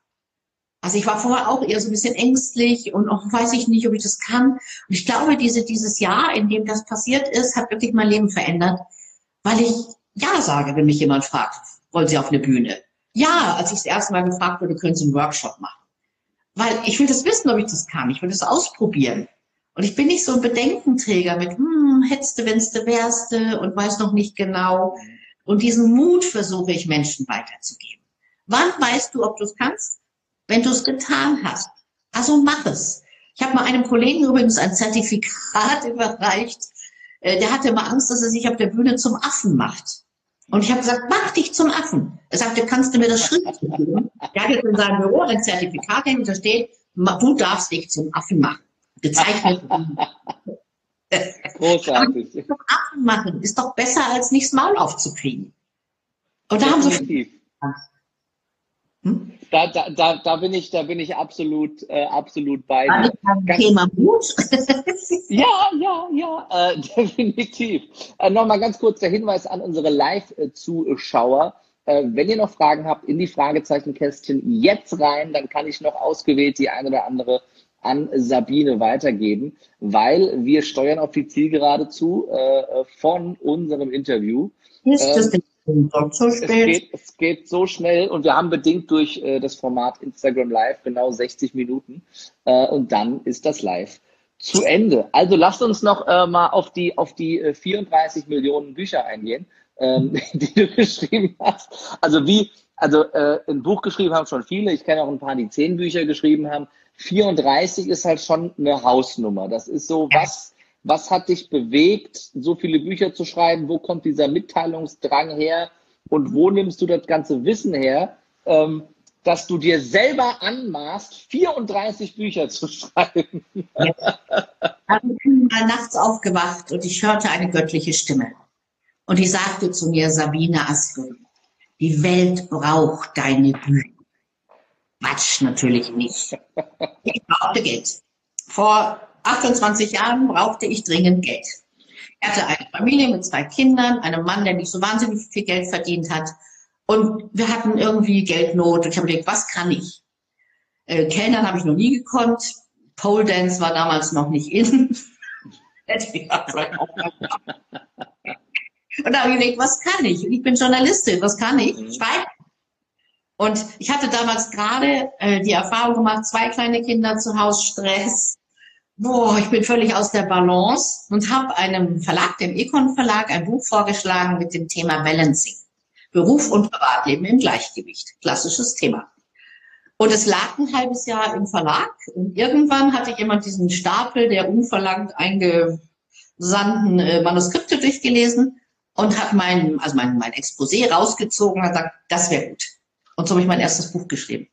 Also ich war vorher auch eher so ein bisschen ängstlich und auch weiß ich nicht, ob ich das kann. Und ich glaube, diese, dieses Jahr, in dem das passiert ist, hat wirklich mein Leben verändert, weil ich Ja sage, wenn mich jemand fragt, wollen Sie auf eine Bühne? Ja, als ich das erste Mal gefragt wurde, können Sie einen Workshop machen. Weil ich will das wissen, ob ich das kann. Ich will das ausprobieren. Und ich bin nicht so ein Bedenkenträger mit, hm, hättest wennste, wärste und weiß noch nicht genau. Und diesen Mut versuche ich Menschen weiterzugeben. Wann weißt du, ob du es kannst? Wenn du es getan hast. Also mach es. Ich habe mal einem Kollegen übrigens ein Zertifikat überreicht. Äh, der hatte immer Angst, dass er sich auf der Bühne zum Affen macht. Und ich habe gesagt, mach dich zum Affen. Er sagte, kannst du mir das schriftlich geben? Er hat jetzt in seinem Büro ein Zertifikat hängen, da steht, du darfst dich zum Affen machen. Gezeichnet. Großartig. Zum Affen machen ist doch besser, als nichts Maul aufzukriegen. Und da haben sie hm? Da, da, da, da, bin ich, da bin ich absolut, äh, absolut bei dir. Ganz, Thema Mut. ja, ja, ja, äh, definitiv. Äh, Nochmal ganz kurz der Hinweis an unsere Live-Zuschauer. Äh, wenn ihr noch Fragen habt, in die Fragezeichenkästchen jetzt rein, dann kann ich noch ausgewählt die eine oder andere an Sabine weitergeben, weil wir steuern auf die Zielgerade zu äh, von unserem Interview. Ist das so es, geht, es geht so schnell und wir haben bedingt durch äh, das Format Instagram Live genau 60 Minuten äh, und dann ist das Live zu Ende. Also lasst uns noch äh, mal auf die, auf die 34 äh, Millionen Bücher eingehen, ähm, die du geschrieben hast. Also wie, also äh, ein Buch geschrieben haben schon viele, ich kenne auch ein paar, die zehn Bücher geschrieben haben. 34 ist halt schon eine Hausnummer. Das ist so, was was hat dich bewegt, so viele Bücher zu schreiben? Wo kommt dieser Mitteilungsdrang her? Und wo nimmst du das ganze Wissen her, ähm, dass du dir selber anmaßt, 34 Bücher zu schreiben? Ja. Ich bin mal nachts aufgewacht und ich hörte eine göttliche Stimme. Und die sagte zu mir, Sabine Aske, die Welt braucht deine Bücher. Quatsch, natürlich nicht. Ich brauchte Geld. Vor 28 Jahren brauchte ich dringend Geld. Er hatte eine Familie mit zwei Kindern, einem Mann, der nicht so wahnsinnig viel Geld verdient hat. Und wir hatten irgendwie Geldnot. Und ich habe gedacht, was kann ich? Äh, Kellnern habe ich noch nie gekonnt. Pole Dance war damals noch nicht in. und da habe ich gedacht, was kann ich? Ich bin Journalistin, was kann ich? Mhm. Schreiben. Und ich hatte damals gerade äh, die Erfahrung gemacht, zwei kleine Kinder zu Hause, Stress, boah, ich bin völlig aus der Balance und habe einem Verlag, dem Econ Verlag, ein Buch vorgeschlagen mit dem Thema Balancing. Beruf und Privatleben im Gleichgewicht. Klassisches Thema. Und es lag ein halbes Jahr im Verlag und irgendwann hatte jemand diesen Stapel der unverlangt eingesandten äh, Manuskripte durchgelesen und hat mein, also mein, mein Exposé rausgezogen und gesagt, das wäre gut. Und so habe ich mein erstes Buch geschrieben.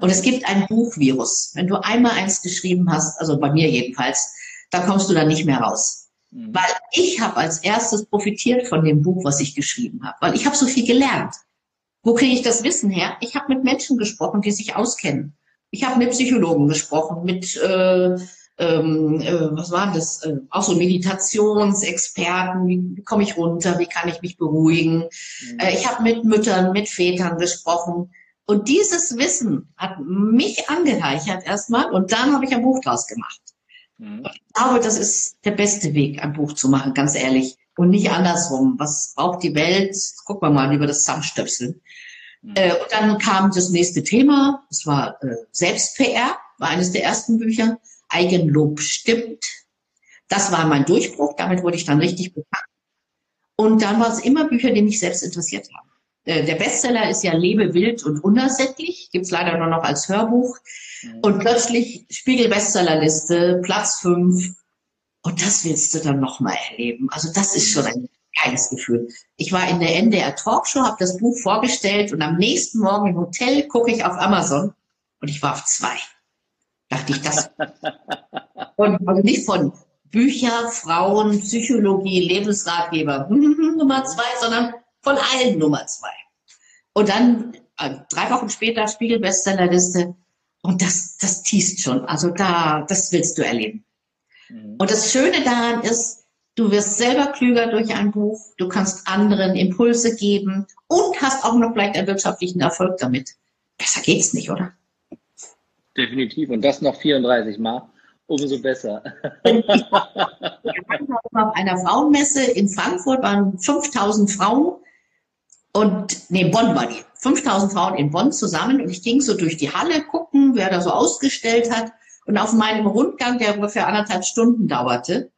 Und es gibt ein Buchvirus. Wenn du einmal eins geschrieben hast, also bei mir jedenfalls, dann kommst du da nicht mehr raus. Mhm. Weil ich habe als erstes profitiert von dem Buch, was ich geschrieben habe. Weil ich habe so viel gelernt. Wo kriege ich das Wissen her? Ich habe mit Menschen gesprochen, die sich auskennen. Ich habe mit Psychologen gesprochen, mit äh, ähm, äh, was war das? Äh, auch so Meditationsexperten. Wie, wie komme ich runter? Wie kann ich mich beruhigen? Mhm. Äh, ich habe mit Müttern, mit Vätern gesprochen. Und dieses Wissen hat mich angereichert erstmal und dann habe ich ein Buch draus gemacht. Mhm. Ich glaube, das ist der beste Weg, ein Buch zu machen, ganz ehrlich. Und nicht andersrum. Was braucht die Welt? Gucken wir mal über das Zusammenstöpseln. Mhm. Äh, und dann kam das nächste Thema. Das war äh, Selbst-PR, war eines der ersten Bücher. Eigenlob stimmt. Das war mein Durchbruch. Damit wurde ich dann richtig bekannt. Und dann war es immer Bücher, die mich selbst interessiert haben. Äh, der Bestseller ist ja Lebe wild und unersättlich, gibt's leider nur noch als Hörbuch. Mhm. Und plötzlich Spiegel Bestsellerliste, Platz fünf. Und das willst du dann nochmal erleben. Also das ist schon ein geiles Gefühl. Ich war in der NDR Talkshow, habe das Buch vorgestellt und am nächsten Morgen im Hotel gucke ich auf Amazon und ich war auf zwei. Dachte ich, das. und also nicht von Bücher, Frauen, Psychologie, Lebensratgeber Nummer zwei, sondern von allen Nummer zwei. Und dann äh, drei Wochen später Spiegel-Bestsellerliste. Und das, das tiest schon. Also da, das willst du erleben. Mhm. Und das Schöne daran ist, du wirst selber klüger durch ein Buch. Du kannst anderen Impulse geben und hast auch noch vielleicht einen wirtschaftlichen Erfolg damit. Besser geht's nicht, oder? Definitiv. Und das noch 34 Mal. Umso besser. auf einer Frauenmesse in Frankfurt waren 5000 Frauen und, nee, Bonn war die. 5000 Frauen in Bonn zusammen und ich ging so durch die Halle gucken, wer da so ausgestellt hat. Und auf meinem Rundgang, der ungefähr anderthalb Stunden dauerte,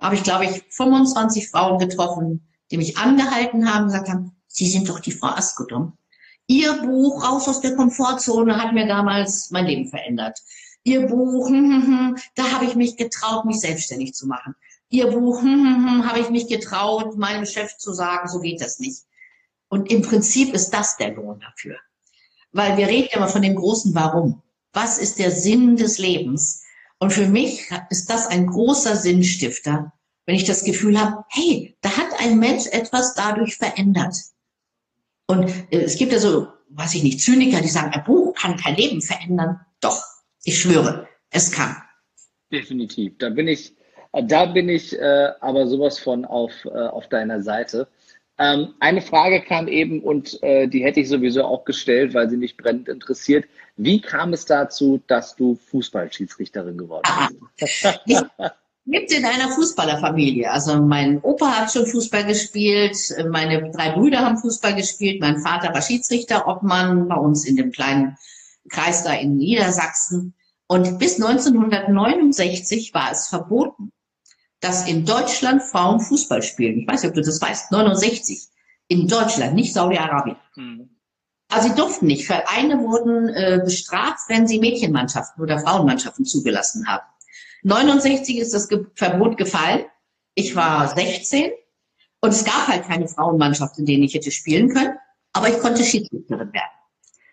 habe ich, glaube ich, 25 Frauen getroffen, die mich angehalten haben und gesagt haben, Sie sind doch die Frau Askodom. Ihr Buch Raus aus der Komfortzone hat mir damals mein Leben verändert. Ihr Buch, hm, hm, hm, da habe ich mich getraut, mich selbstständig zu machen. Ihr Buch, hm, hm, hm, habe ich mich getraut, meinem Chef zu sagen, so geht das nicht. Und im Prinzip ist das der Lohn dafür. Weil wir reden immer von dem großen Warum. Was ist der Sinn des Lebens? Und für mich ist das ein großer Sinnstifter, wenn ich das Gefühl habe, hey, da hat ein Mensch etwas dadurch verändert. Und äh, es gibt ja so, weiß ich nicht, Zyniker, die sagen, ein Buch kann kein Leben verändern. Doch, ich schwöre, es kann. Definitiv. Da bin ich, da bin ich äh, aber sowas von auf, äh, auf deiner Seite. Ähm, eine Frage kam eben und äh, die hätte ich sowieso auch gestellt, weil sie mich brennend interessiert. Wie kam es dazu, dass du Fußballschiedsrichterin geworden bist? ich lebte in einer Fußballerfamilie. Also mein Opa hat schon Fußball gespielt, meine drei Brüder haben Fußball gespielt, mein Vater war Schiedsrichter, Obmann bei uns in dem kleinen Kreis da in Niedersachsen. Und bis 1969 war es verboten, dass in Deutschland Frauen Fußball spielen. Ich weiß nicht, ob du das weißt. 69. In Deutschland, nicht Saudi-Arabien. Mhm. Also sie durften nicht. Vereine wurden äh, bestraft, wenn sie Mädchenmannschaften oder Frauenmannschaften zugelassen haben. 69 ist das Ge Verbot gefallen. Ich war 16 und es gab halt keine Frauenmannschaft, in denen ich hätte spielen können, aber ich konnte Schiedsrichterin werden.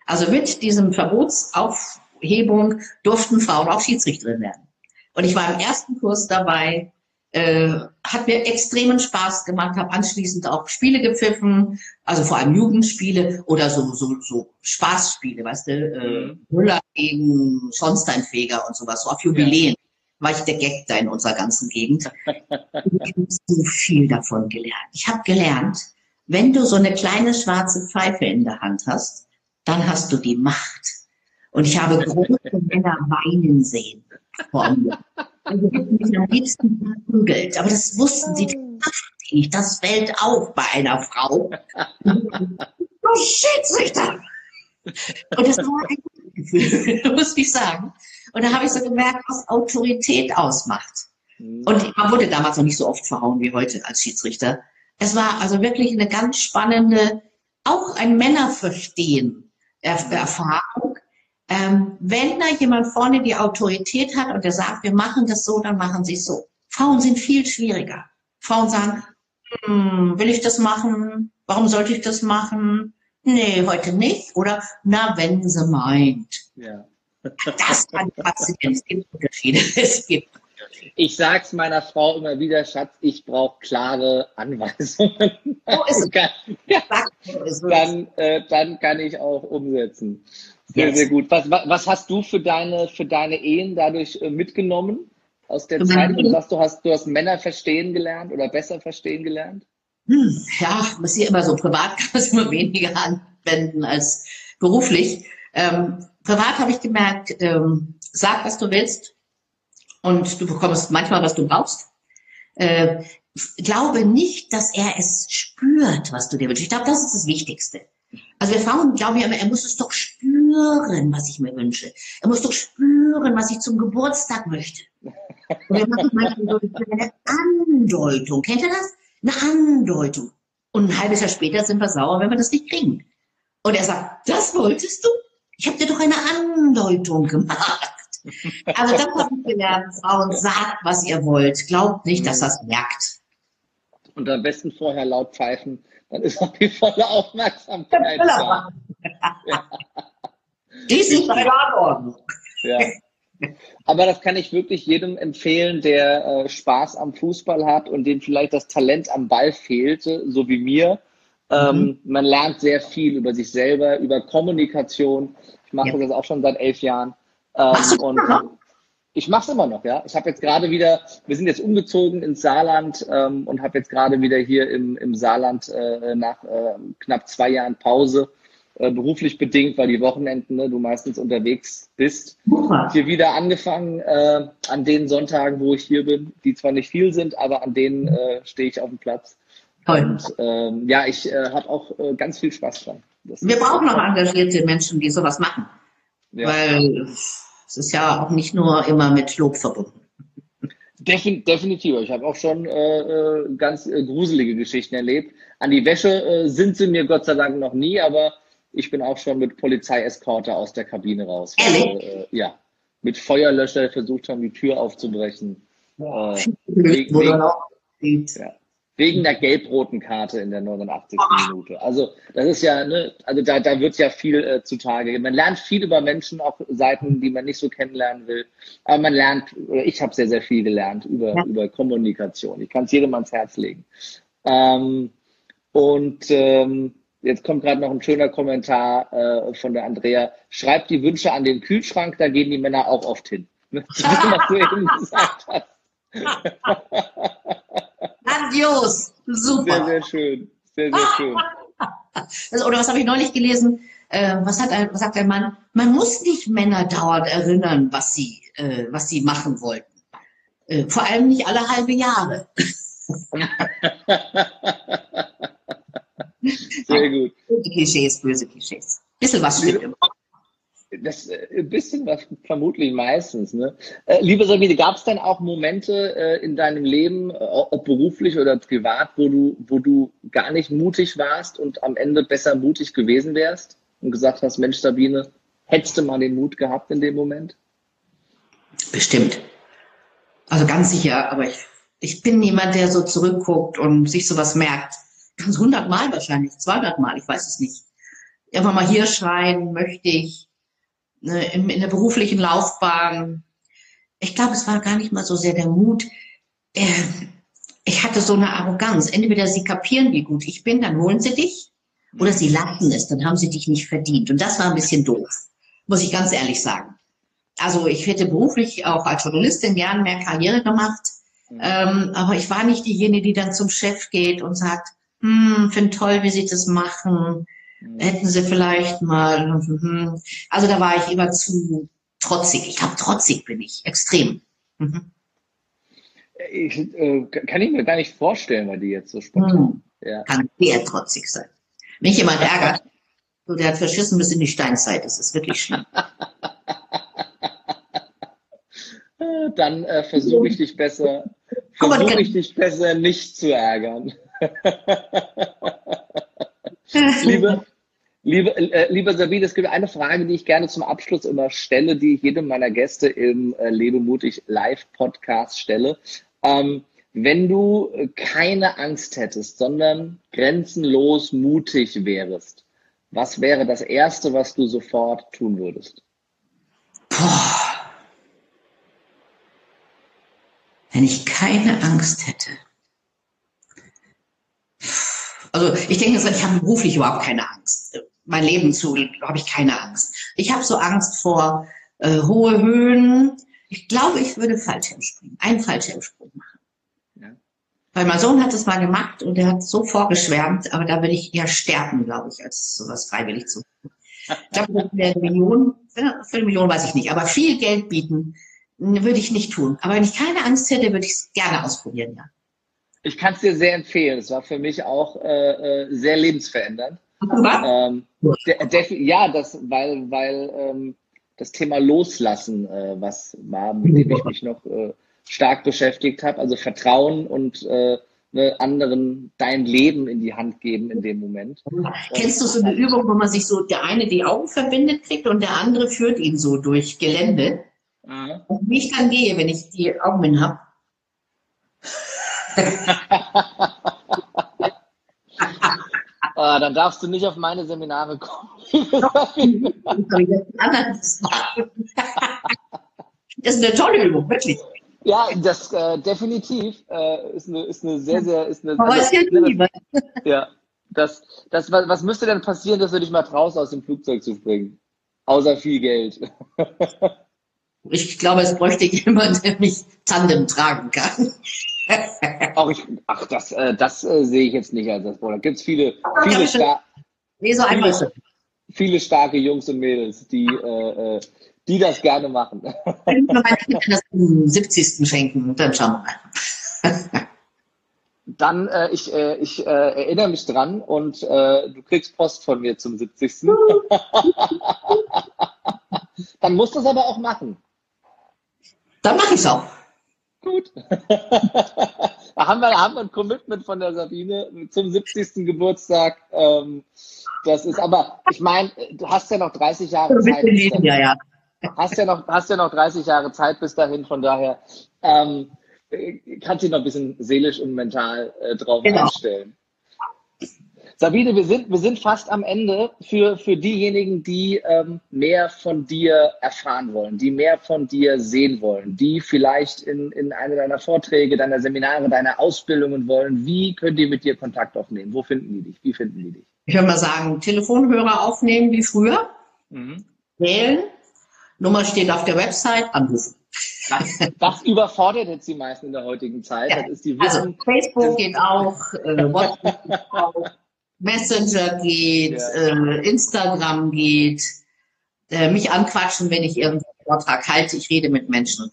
Also mit diesem Verbotsaufhebung durften Frauen auch Schiedsrichterin werden. Und ich war im ersten Kurs dabei, äh, hat mir extremen Spaß gemacht, habe anschließend auch Spiele gepfiffen, also vor allem Jugendspiele oder so, so, so Spaßspiele, weißt du, äh, mhm. Müller gegen Schornsteinfeger und sowas, so auf Jubiläen. Ja. War ich der Gag da in unserer ganzen Gegend. ich habe so viel davon gelernt. Ich habe gelernt, wenn du so eine kleine schwarze Pfeife in der Hand hast, dann hast du die Macht. Und ich habe große Männer weinen sehen vor mir. Also hätten mich am liebsten verprügelt. Aber das wussten sie, das nicht. Das fällt auf bei einer Frau. du Schiedsrichter! Und das war ein gutes Gefühl, muss ich sagen. Und da habe ich so gemerkt, was Autorität ausmacht. Mhm. Und man wurde damals noch nicht so oft verhauen wie heute als Schiedsrichter. Es war also wirklich eine ganz spannende, auch ein Männerverstehen Erfahrung, ähm, wenn da jemand vorne die Autorität hat und der sagt, wir machen das so, dann machen sie es so. Frauen sind viel schwieriger. Frauen sagen, hm, will ich das machen? Warum sollte ich das machen? Nee, heute nicht. Oder, na, wenn sie meint. Ja. Das kann passieren. Es gibt Unterschiede. Es gibt ich sag's meiner Frau immer wieder, Schatz, ich brauche klare Anweisungen. So ist es. Kann, ja, dann, äh, dann kann ich auch umsetzen. Sehr, yes. sehr gut. Was, was hast du für deine, für deine Ehen dadurch äh, mitgenommen aus der Zeit? Du sagst, du hast, du hast Männer verstehen gelernt oder besser verstehen gelernt? Hm, ja, ist ja immer so. Privat kann man es immer weniger anwenden als beruflich. Ähm, privat habe ich gemerkt, ähm, sag, was du willst und du bekommst manchmal, was du brauchst. Äh, glaube nicht, dass er es spürt, was du dir wünschst. Ich glaube, das ist das Wichtigste. Also wir Frauen glauben ja immer, er muss es doch spüren, was ich mir wünsche. Er muss doch spüren, was ich zum Geburtstag möchte. Und wir machen manchmal so eine Andeutung. Kennt ihr das? Eine Andeutung. Und ein halbes Jahr später sind wir sauer, wenn wir das nicht kriegen. Und er sagt, das wolltest du? Ich habe dir doch eine Andeutung gemacht. Also das habe ich gelernt. Frauen, sagt, was ihr wollt. Glaubt nicht, dass das merkt. Und am besten vorher laut pfeifen, dann ist auch die volle Aufmerksamkeit da. Ja. Dies ist eine Ordnung. Ja. Aber das kann ich wirklich jedem empfehlen, der äh, Spaß am Fußball hat und dem vielleicht das Talent am Ball fehlte, so wie mir. Ähm, mhm. Man lernt sehr viel über sich selber, über Kommunikation. Ich mache ja. das auch schon seit elf Jahren. Ähm, und ich mache es immer noch, ja. Ich habe jetzt gerade wieder, wir sind jetzt umgezogen ins Saarland ähm, und habe jetzt gerade wieder hier im, im Saarland äh, nach äh, knapp zwei Jahren Pause äh, beruflich bedingt, weil die Wochenenden ne, du meistens unterwegs bist, hier wieder angefangen äh, an den Sonntagen, wo ich hier bin, die zwar nicht viel sind, aber an denen äh, stehe ich auf dem Platz. Toll. Und ähm, ja, ich äh, habe auch äh, ganz viel Spaß dran. Das Wir brauchen noch engagierte Menschen, die sowas machen. Ja. Weil es ist ja auch nicht nur immer mit Lob verbunden. Defin definitiv. Ich habe auch schon äh, äh, ganz äh, gruselige Geschichten erlebt. An die Wäsche äh, sind sie mir Gott sei Dank noch nie, aber ich bin auch schon mit Polizeieskorte aus der Kabine raus. Ehrlich? Also, äh, ja. Mit Feuerlöscher versucht haben, die Tür aufzubrechen. Äh, wegen, wegen, ja, wegen der gelb-roten Karte in der 89. Minute. Also das ist ja, ne, also da, da wird ja viel äh, zutage. Man lernt viel über Menschen, auch Seiten, die man nicht so kennenlernen will. Aber man lernt, oder ich habe sehr, sehr viel gelernt über, ja. über Kommunikation. Ich kann es jedem ans Herz legen. Ähm, und ähm, Jetzt kommt gerade noch ein schöner Kommentar äh, von der Andrea. Schreibt die Wünsche an den Kühlschrank, da gehen die Männer auch oft hin. was du eben gesagt hast. Grandios, super. Sehr, sehr schön. Sehr, sehr schön. Also, oder was habe ich neulich gelesen? Äh, was, hat ein, was sagt ein Mann? Man muss nicht Männer dauernd erinnern, was sie, äh, was sie machen wollten. Äh, vor allem nicht alle halbe Jahre. Sehr gut. Böse Klischees, böse Klischees. Bisschen was stimmt immer. Das äh, ein bisschen was vermutlich meistens. Ne? Äh, liebe Sabine, gab es denn auch Momente äh, in deinem Leben, ob beruflich oder privat, wo du, wo du gar nicht mutig warst und am Ende besser mutig gewesen wärst und gesagt hast, Mensch, Sabine, hättest du mal den Mut gehabt in dem Moment? Bestimmt. Also ganz sicher, aber ich, ich bin niemand, der so zurückguckt und sich sowas merkt ganz hundertmal wahrscheinlich, zweihundertmal, ich weiß es nicht. Einfach mal hier schreien, möchte ich, ne, in, in der beruflichen Laufbahn. Ich glaube, es war gar nicht mal so sehr der Mut. Äh, ich hatte so eine Arroganz. Entweder sie kapieren, wie gut ich bin, dann holen sie dich, oder sie lassen es, dann haben sie dich nicht verdient. Und das war ein bisschen doof, muss ich ganz ehrlich sagen. Also ich hätte beruflich auch als Journalistin gern mehr Karriere gemacht, mhm. ähm, aber ich war nicht diejenige, die dann zum Chef geht und sagt, hm, finde toll, wie Sie das machen. Hätten Sie vielleicht mal, hm. also da war ich immer zu trotzig. Ich glaube, trotzig bin ich, extrem. Mhm. Ich, äh, kann ich mir gar nicht vorstellen, weil die jetzt so spontan. Hm. Ja. Kann sehr trotzig sein. Wenn mich jemand ärgert, so, der hat verschissen bis in die Steinzeit. Das ist wirklich schlimm. Dann äh, versuche ich dich besser, versuche ich dich besser nicht zu ärgern. liebe, liebe, äh, liebe Sabine, es gibt eine Frage, die ich gerne zum Abschluss immer stelle, die ich jedem meiner Gäste im äh, Lebemutig Live Podcast stelle. Ähm, Wenn du keine Angst hättest, sondern grenzenlos mutig wärst, was wäre das Erste, was du sofort tun würdest? Boah. Wenn ich keine Angst hätte. Also ich denke, ich habe beruflich überhaupt keine Angst. Mein Leben zu habe ich keine Angst. Ich habe so Angst vor äh, hohe Höhen. Ich glaube, ich würde Fallschirm springen, einen Fallschirmsprung machen. Ja. Weil mein Sohn hat es mal gemacht und er hat so vorgeschwärmt, aber da würde ich eher sterben, glaube ich, als sowas freiwillig zu machen. Ich glaube, das wäre eine Million, für eine Million weiß ich nicht, aber viel Geld bieten würde ich nicht tun. Aber wenn ich keine Angst hätte, würde ich es gerne ausprobieren, ja. Ich kann es dir sehr empfehlen. Es war für mich auch äh, äh sehr lebensverändernd. Ähm, ja, das, weil, weil ähm, das Thema Loslassen, äh, was war, mit dem ich mich noch äh, stark beschäftigt habe. Also Vertrauen und äh, ne, anderen dein Leben in die Hand geben in dem Moment. Kennst du so eine Übung, wo man sich so der eine die Augen verbindet kriegt und der andere führt ihn so durch Gelände? Mhm. Und wie ich dann gehe, wenn ich die Augen hin habe. ah, dann darfst du nicht auf meine Seminare kommen. das ist eine tolle Übung, wirklich. Ja, das äh, definitiv äh, ist, eine, ist eine sehr, sehr, ist eine. Aber ist ja Liebe. Ja, das, das, was, was müsste denn passieren, dass du dich mal traust, aus dem Flugzeug zu springen? Außer viel Geld. Ich glaube, es bräuchte jemand, der mich Tandem tragen kann. Auch ich, ach, das, äh, das äh, sehe ich jetzt nicht als das Problem. Da gibt es viele, viele, star nee, so viele, viele, starke Jungs und Mädels, die, äh, äh die das gerne machen. Ich will meinen Kindern das zum 70. schenken, dann schauen wir mal. Dann, äh, ich, äh, ich erinnere mich dran und du kriegst Post von mir zum 70. dann musst du es aber auch machen. Dann mache ich es auch. Gut. da haben wir, haben wir ein Commitment von der Sabine zum 70. Geburtstag. Ähm, das ist aber, ich meine, du hast ja noch 30 Jahre Zeit. Leben, ja, ja. Hast ja noch, hast ja noch 30 Jahre Zeit bis dahin, von daher ähm, kannst du dich noch ein bisschen seelisch und mental äh, drauf genau. einstellen. Sabine, wir sind, wir sind fast am Ende für, für diejenigen, die ähm, mehr von dir erfahren wollen, die mehr von dir sehen wollen, die vielleicht in, in eine deiner Vorträge, deiner Seminare, deiner Ausbildungen wollen. Wie können die mit dir Kontakt aufnehmen? Wo finden die dich? Wie finden die dich? Ich würde mal sagen, Telefonhörer aufnehmen wie früher, mhm. wählen, Nummer steht auf der Website, anrufen. Das, das überfordert jetzt die meisten in der heutigen Zeit. Ja. also Facebook geht auch, äh, WhatsApp geht auch. Messenger geht, ja. äh, Instagram geht, äh, mich anquatschen, wenn ich irgendeinen Vortrag halte. Ich rede mit Menschen.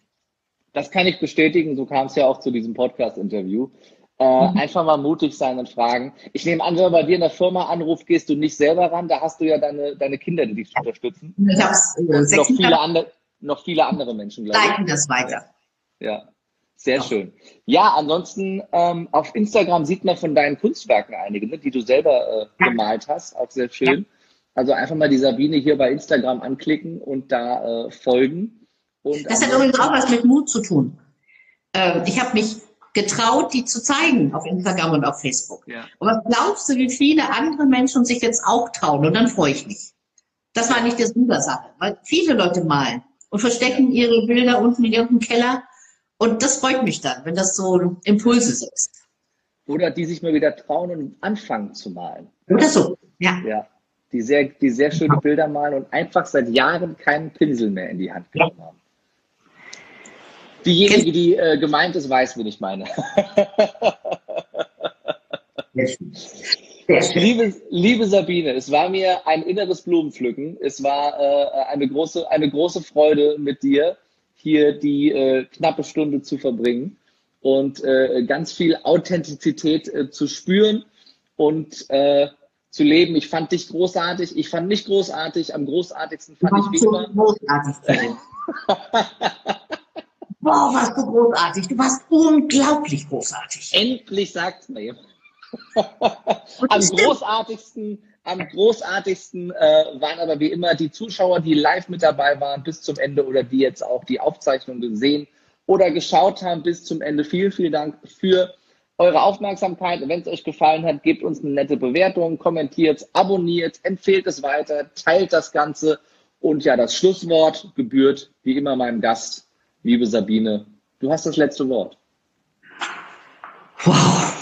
Das kann ich bestätigen. So kam es ja auch zu diesem Podcast-Interview. Äh, mhm. Einfach mal mutig sein und fragen. Ich nehme an, wenn man bei dir in der Firma anruft, gehst du nicht selber ran. Da hast du ja deine, deine Kinder, die dich unterstützen. Ich hab's, äh, noch, viele andere, noch viele andere Menschen, glaube ich. Leiten das weiter. Ja. Sehr ja. schön. Ja, ansonsten ähm, auf Instagram sieht man von deinen Kunstwerken einige, ne, die du selber äh, gemalt hast. Auch sehr schön. Ja. Also einfach mal die Sabine hier bei Instagram anklicken und da äh, folgen. Und das hat übrigens auch was mit Mut zu tun. Ähm, ich habe mich getraut, die zu zeigen auf Instagram und auf Facebook. Ja. Und was glaubst du, wie viele andere Menschen sich jetzt auch trauen? Und dann freue ich mich. Das war nicht das Sache, weil viele Leute malen und verstecken ihre Bilder unten in ihrem Keller und das freut mich dann, wenn das so Impulse sind. Oder die sich mal wieder trauen und anfangen zu malen. Oder so, ja. Ja, die sehr, die sehr schöne Bilder malen und einfach seit Jahren keinen Pinsel mehr in die Hand genommen haben. Diejenige, die äh, gemeint ist, weiß, wen ich meine. liebe, liebe Sabine, es war mir ein inneres Blumenpflücken. Es war äh, eine, große, eine große Freude mit dir hier die äh, knappe Stunde zu verbringen und äh, ganz viel Authentizität äh, zu spüren und äh, zu leben. Ich fand dich großartig. Ich fand mich großartig. Am großartigsten fand ich wie immer. Großartig. Boah, warst du großartig. Du warst unglaublich großartig. Endlich sagt's mir jemand. Am großartigsten am großartigsten äh, waren aber wie immer die Zuschauer, die live mit dabei waren bis zum Ende oder die jetzt auch die Aufzeichnung gesehen oder geschaut haben bis zum Ende. Vielen, vielen Dank für eure Aufmerksamkeit. Wenn es euch gefallen hat, gebt uns eine nette Bewertung, kommentiert, abonniert, empfehlt es weiter, teilt das Ganze. Und ja, das Schlusswort gebührt wie immer meinem Gast, liebe Sabine. Du hast das letzte Wort. Wow.